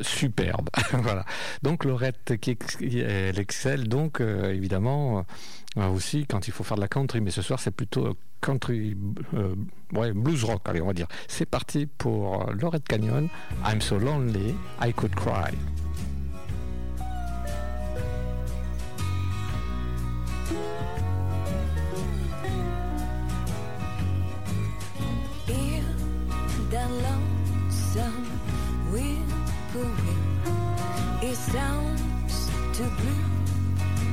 superbe. *laughs* voilà. Donc Laurette, qui elle excelle donc euh, évidemment aussi quand il faut faire de la country, mais ce soir c'est plutôt country, ouais, blues rock, allez on va dire. C'est parti pour Lorette Canyon, I'm So Lonely I Could Cry. Some whippoorwill. It sounds too blue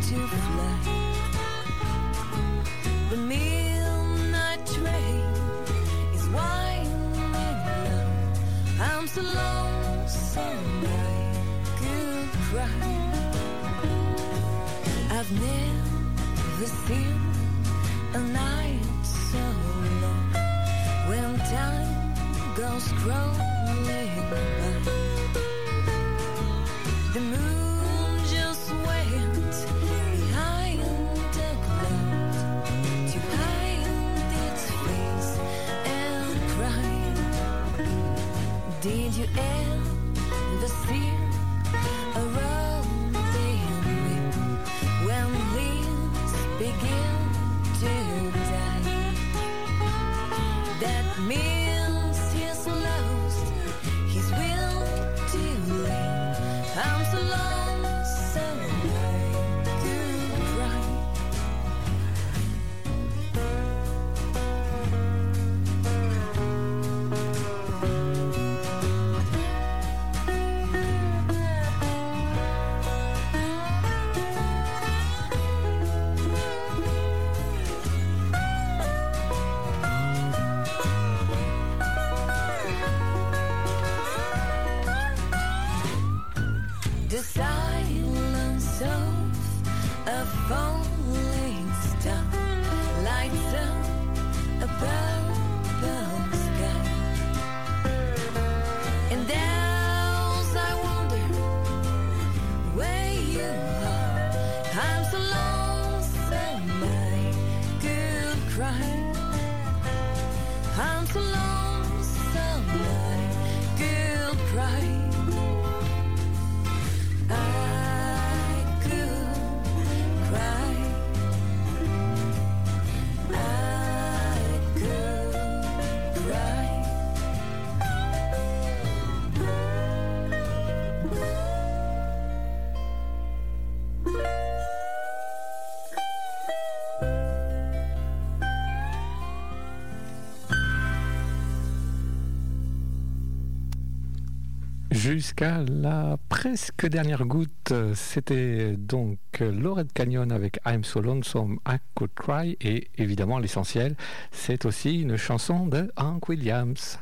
to fly. The midnight train is winding low. I'm so lonesome I could cry. I've never seen a night so long when time goes crawling by. The moon just went behind the cloud to hide its face and cry. Did you ever see a when leaves begin to die? That I'm Jusqu'à la presque dernière goutte, c'était donc Lorette Canyon avec I'm So Lonesome I Could Cry et évidemment l'essentiel, c'est aussi une chanson de Hank Williams.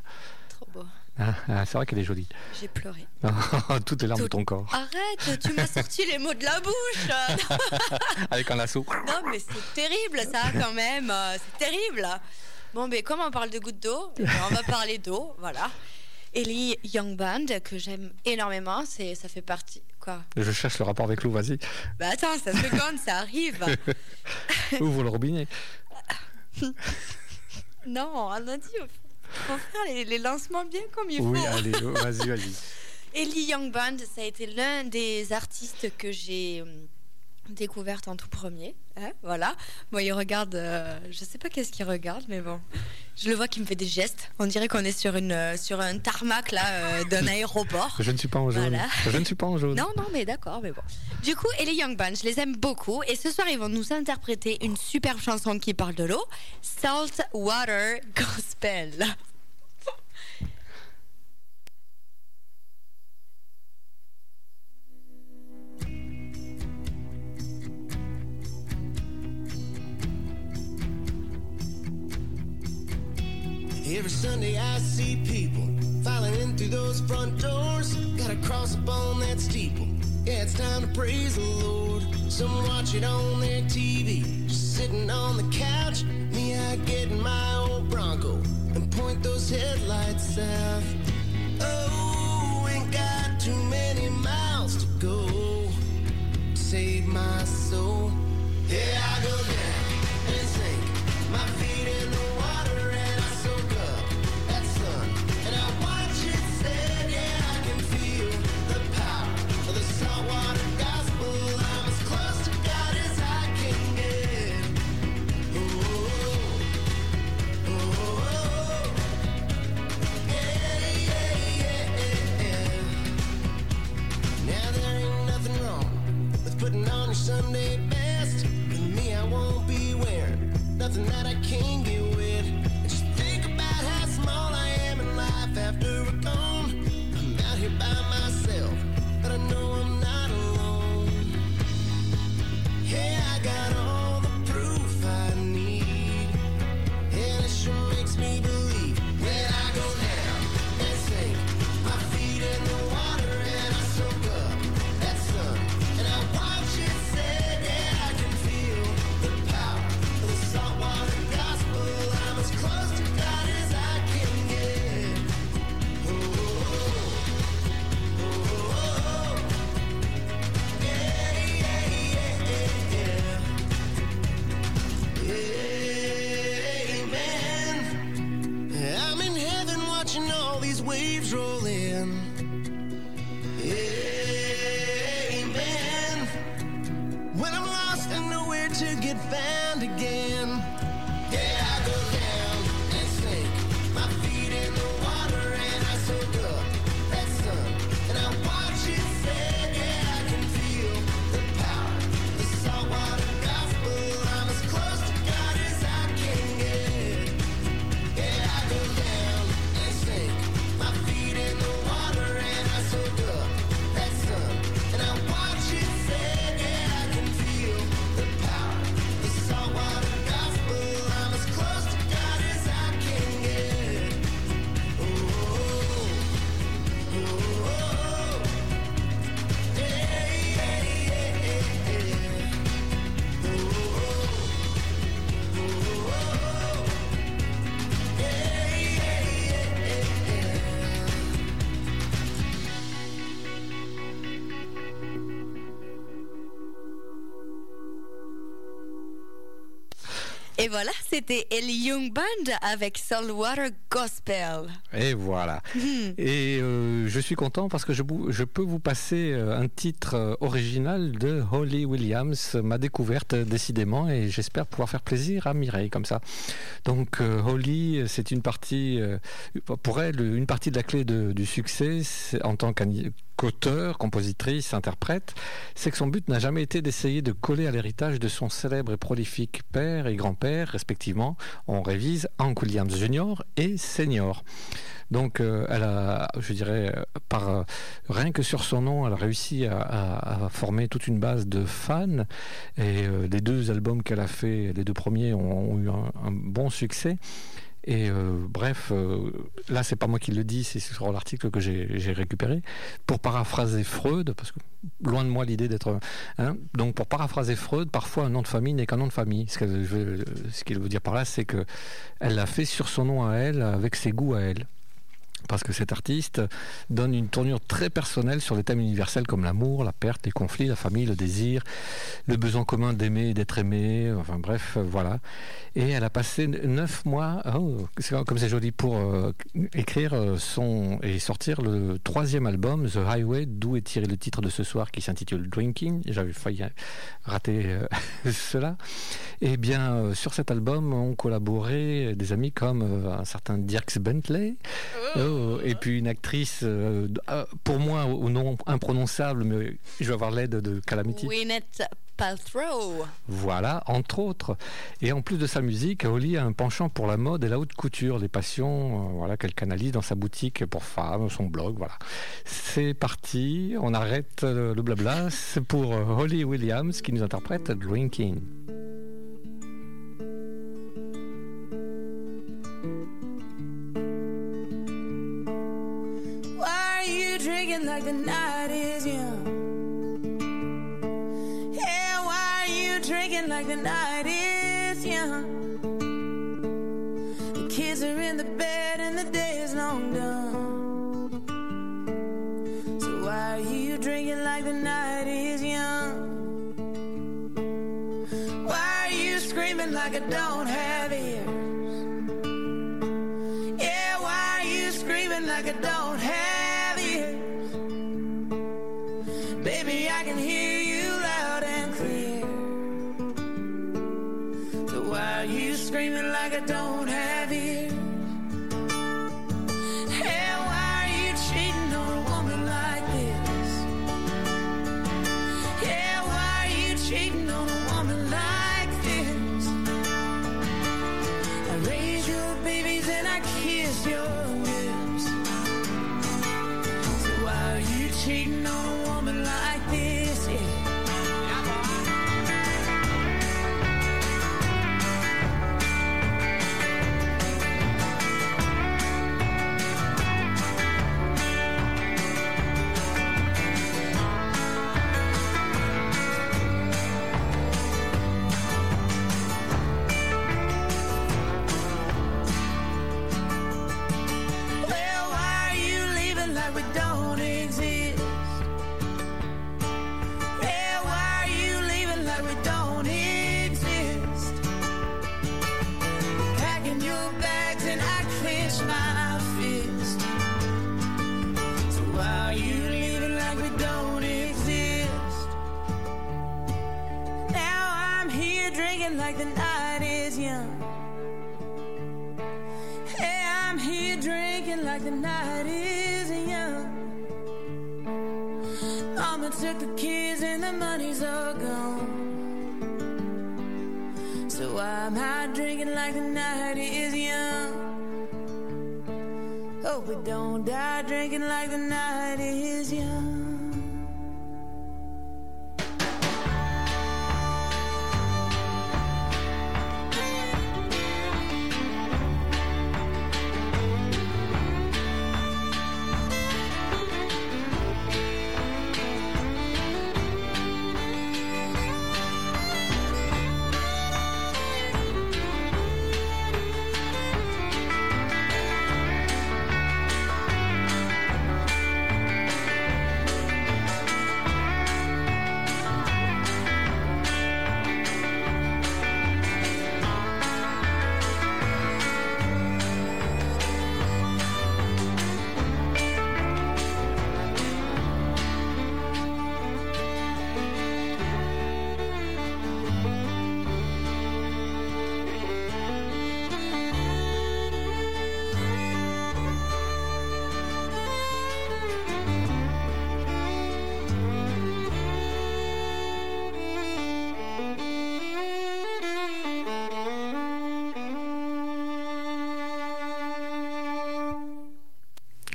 Trop beau. Ah, ah, c'est vrai qu'elle est jolie. J'ai pleuré. *laughs* Toutes les larmes de ton corps. Arrête, tu m'as sorti les mots de la bouche. *laughs* Avec un lasso. Non, mais c'est terrible ça quand même. C'est terrible. Bon, mais comme on parle de gouttes d'eau, on va parler d'eau, voilà. Ellie Young Band, que j'aime énormément, c'est, ça fait partie. Quoi Je cherche le rapport avec l'eau, vas-y. Bah attends, ça se seconde, ça arrive. *laughs* Ouvre le robinet. *laughs* Non, on a dit, faut faire les, les lancements bien comme il Oui, faut. allez, oh, vas-y, vas-y. *laughs* Ellie Young Band, ça a été l'un des artistes que j'ai découverte en tout premier. hein, voilà. Bon, il regarde, euh, je sais pas qu'est-ce qu'il regarde, mais bon, je le vois qui me fait des gestes. On dirait qu'on est sur une euh, sur un tarmac là euh, d'un aéroport. Je ne suis pas en jaune. Voilà. Je ne suis pas en jaune. Non, non, mais d'accord, mais bon. Du coup, et les Young Band, je les aime beaucoup. Et ce soir, ils vont nous interpréter une superbe chanson qui parle de l'eau, Salt Water Gospel. Every Sunday I see people filing in through those front doors. Gotta cross up on that steeple. Yeah, it's time to praise the Lord. Some watch it on their TV, just sitting on the couch. Me, I get in my old Bronco and point those headlights south. Oh, nothing that I can't get with. Just think about how small I am in life after Et voilà, c'était Ellie Young Band avec Saltwater Gospel. Et voilà. Et euh, je suis content parce que je, peux vous passer euh, un titre euh, original de Holly Williams, ma découverte décidément, et j'espère pouvoir faire plaisir à Mireille comme ça. Donc euh, Holly, c'est une partie, euh, pour elle, une partie de la clé de- du succès en tant qu'ani- qu'auteur, compositrice, interprète, c'est que son but n'a jamais été d'essayer de coller à l'héritage de son célèbre et prolifique père et grand-père, respectivement. On révise Hank Williams Jr. et Senior. Donc, euh, elle a, je dirais, euh, par euh, rien que sur son nom, elle a réussi à, former toute une base de fans. Et les deux albums qu'elle a fait, les deux premiers, ont, eu un bon succès. Et euh, bref, euh, là, c'est pas moi qui le dis, c'est sur l'article que j'ai récupéré. Pour paraphraser Freud, parce que loin de moi l'idée d'être. hein, donc, pour paraphraser Freud, parfois un nom de famille n'est qu'un nom de famille. Ce qu'elle veut, qu'il veut dire par là, c'est que elle l'a fait sur son nom à elle, avec ses goûts à elle. Parce que cet artiste donne une tournure très personnelle sur des thèmes universels comme l'amour, la perte, les conflits, la famille, le désir, le besoin commun d'aimer et d'être aimé, enfin bref, euh, voilà. Et elle a passé neuf mois, oh, comme c'est joli, pour euh, écrire euh, son et sortir le troisième album, The Highway, d'où est tiré le titre de ce soir qui s'intitule Drinking. J'avais failli rater euh, *laughs* cela. Et bien, euh, sur cet album ont collaboré des amis comme un certain Dirks Bentley, oh, et puis une actrice, euh, euh, pour moi, au nom imprononçable, mais je vais avoir l'aide de Calamity. Gwyneth Paltrow. Voilà, entre autres. Et en plus de sa musique, Holly a un penchant pour la mode et la haute couture, les passions euh, voilà, qu'elle canalise dans sa boutique pour femmes, son blog. Voilà. C'est parti, on arrête euh, le blabla. C'est pour euh, Holly Williams qui nous interprète Drinking. You drinking like the night is young? Yeah, why are you drinking like the night is young? The kids are in the bed and the day is long done. So why are you drinking like the night is young? Why are you screaming like I don't have ears? Yeah, why are you screaming like I don't have Baby, I can hear you loud and clear. So why are you screaming like I don't drinking like the night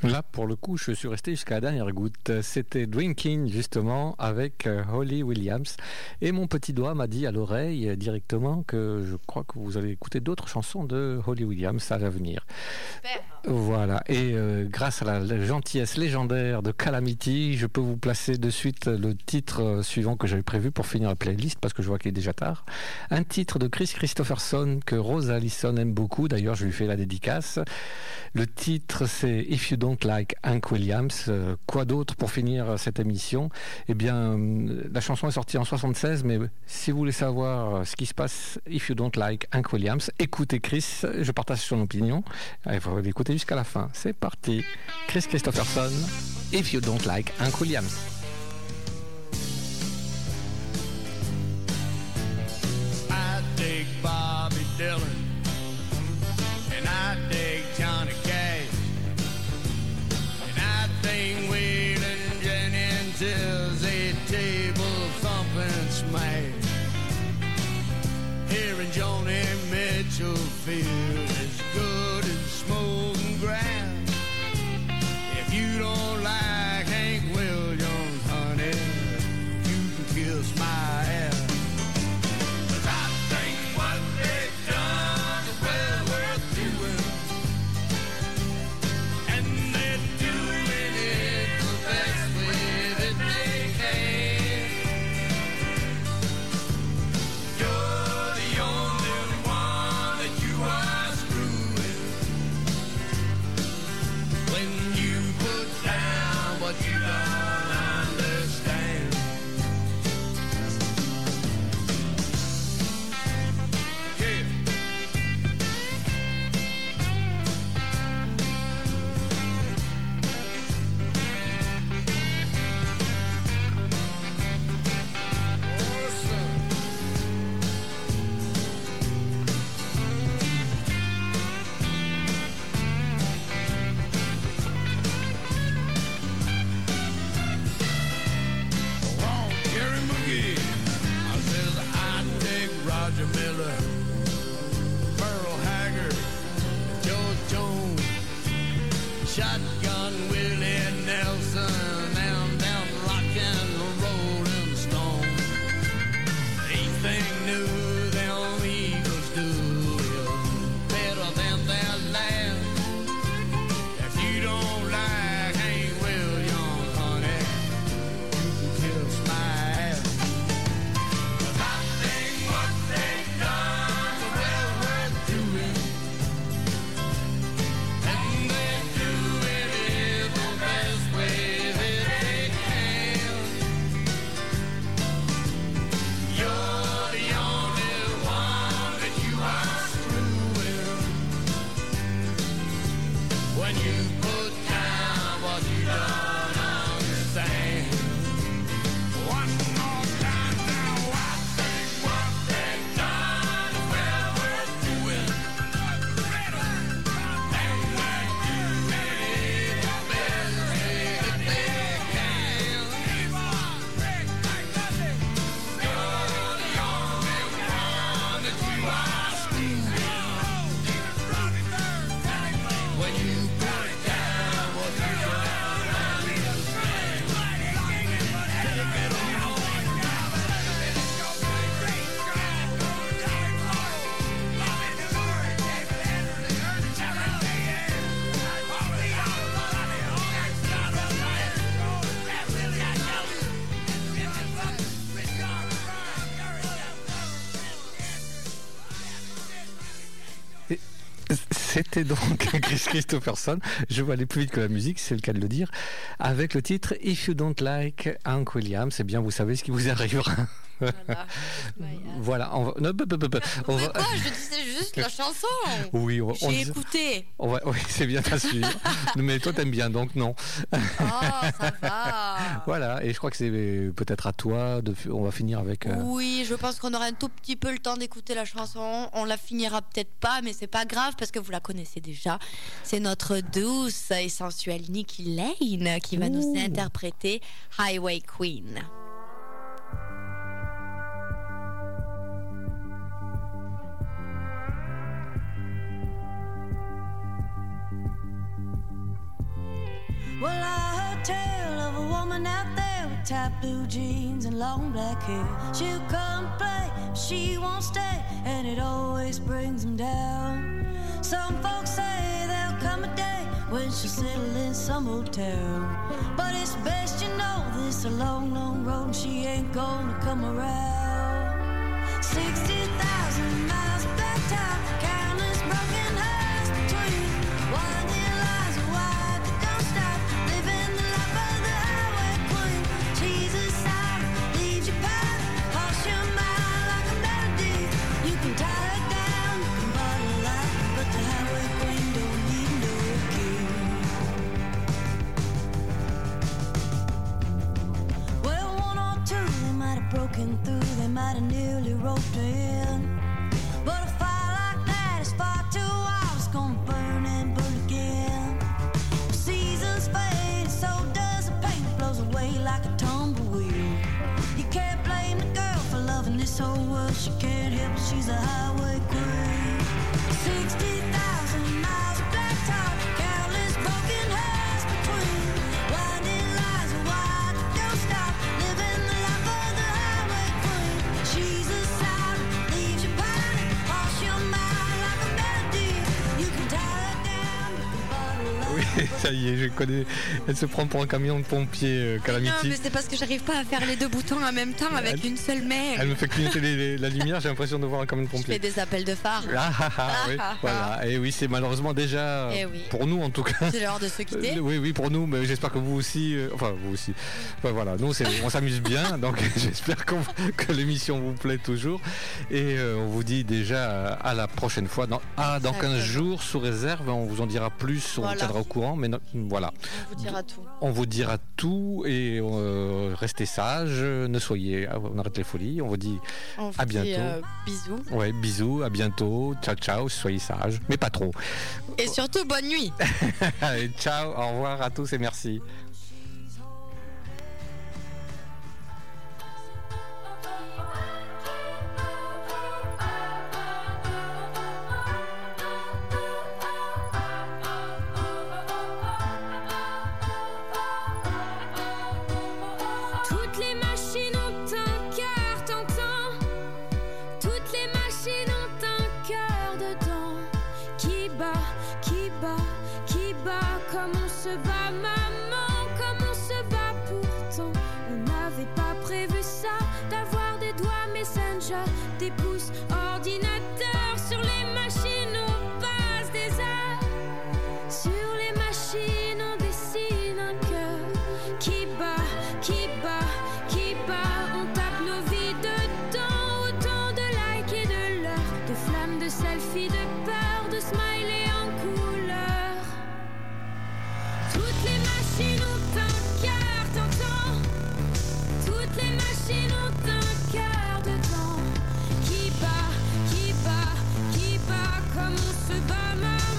Là, pour le coup, je suis resté jusqu'à la dernière goutte. C'était Drinking, justement, avec euh, Holly Williams. Et mon petit doigt m'a dit à l'oreille euh, directement que je crois que vous allez écouter d'autres chansons de Holly Williams à l'avenir. Voilà. Et euh, grâce à la, gentillesse légendaire de Calamity, je peux vous placer de suite le titre suivant que j'avais prévu pour finir la playlist parce que je vois qu'il est déjà tard. Un titre de Chris Christopherson que Rose Allison aime beaucoup. D'ailleurs, je lui fais la dédicace. Le titre, c'est If You Don't Like Hank Williams. Euh, quoi d'autre pour finir cette émission? Eh bien, euh, la chanson est sortie en 76, mais si vous voulez savoir euh, ce qui se passe, If You Don't Like Hank Williams, écoutez Chris. Je partage son opinion. Il faut l'écouter jusqu'à la fin. C'est parti. Chris Christopherson, If You Don't Like Hank Williams. C'était donc *laughs* Chris Christopherson. Je vais aller plus vite que la musique, c'est le cas de le dire. Avec le titre If You Don't Like Hank Williams, c'est bien, vous savez ce qui vous arrivera. *laughs* Voilà. on va- non, bah, bah, bah, bah, on va- Quoi Je disais juste la chanson. Oui, on, on- J'ai écouté. on va- oui, c'est bien, t'assures. *laughs* Mais toi, t'aimes bien, donc non. Oh, ça va. *laughs* Voilà, et je crois que c'est peut-être à toi. De, on va finir avec. euh, Oui, je pense qu'on aura un tout petit peu le temps d'écouter la chanson. On la finira peut-être pas, mais c'est pas grave parce que vous la connaissez déjà. C'est notre douce et sensuelle Nikki Lane qui va nous interpréter Highway Queen. Well, I heard tell of a woman out there with tight blue jeans and long black hair. She'll come play, she won't stay, and it always brings them down. Some folks say there'll come a day when she'll settle in some hotel. But it's best you know this a long, long road, and she ain't gonna come around. 60,000 Elle se prend pour un camion de pompier, euh, Non, mais c'est parce que j'arrive pas à faire les deux boutons en même temps avec une seule main. Elle me fait clignoter les- les- la lumière, j'ai l'impression de voir un camion de Je fais pompier. des appels de phare. Ah, ah, ah, oui, Ah, ah, voilà. Et oui, c'est malheureusement déjà, Eh oui. pour nous en tout cas. C'est l'heure de se quitter. Euh, Oui, oui, pour nous, mais j'espère que vous aussi, euh, enfin vous aussi. Enfin, voilà, nous on s'amuse bien, *laughs* donc *laughs* j'espère que l'émission vous plaît toujours. Et euh, on vous dit déjà à la prochaine fois, dans, ah, dans 15 jours, sous réserve, on vous en dira plus, on vous tiendra au courant, mais voilà. On vous dira tout. On vous dira tout et euh, restez sages, ne soyez, on arrête les folies, on vous dit On vous à dit, bientôt. euh, bisous. Ouais, bisous, à bientôt, ciao ciao, soyez sages, mais pas trop. Et surtout, bonne nuit. *laughs* Ciao, au revoir à tous et merci.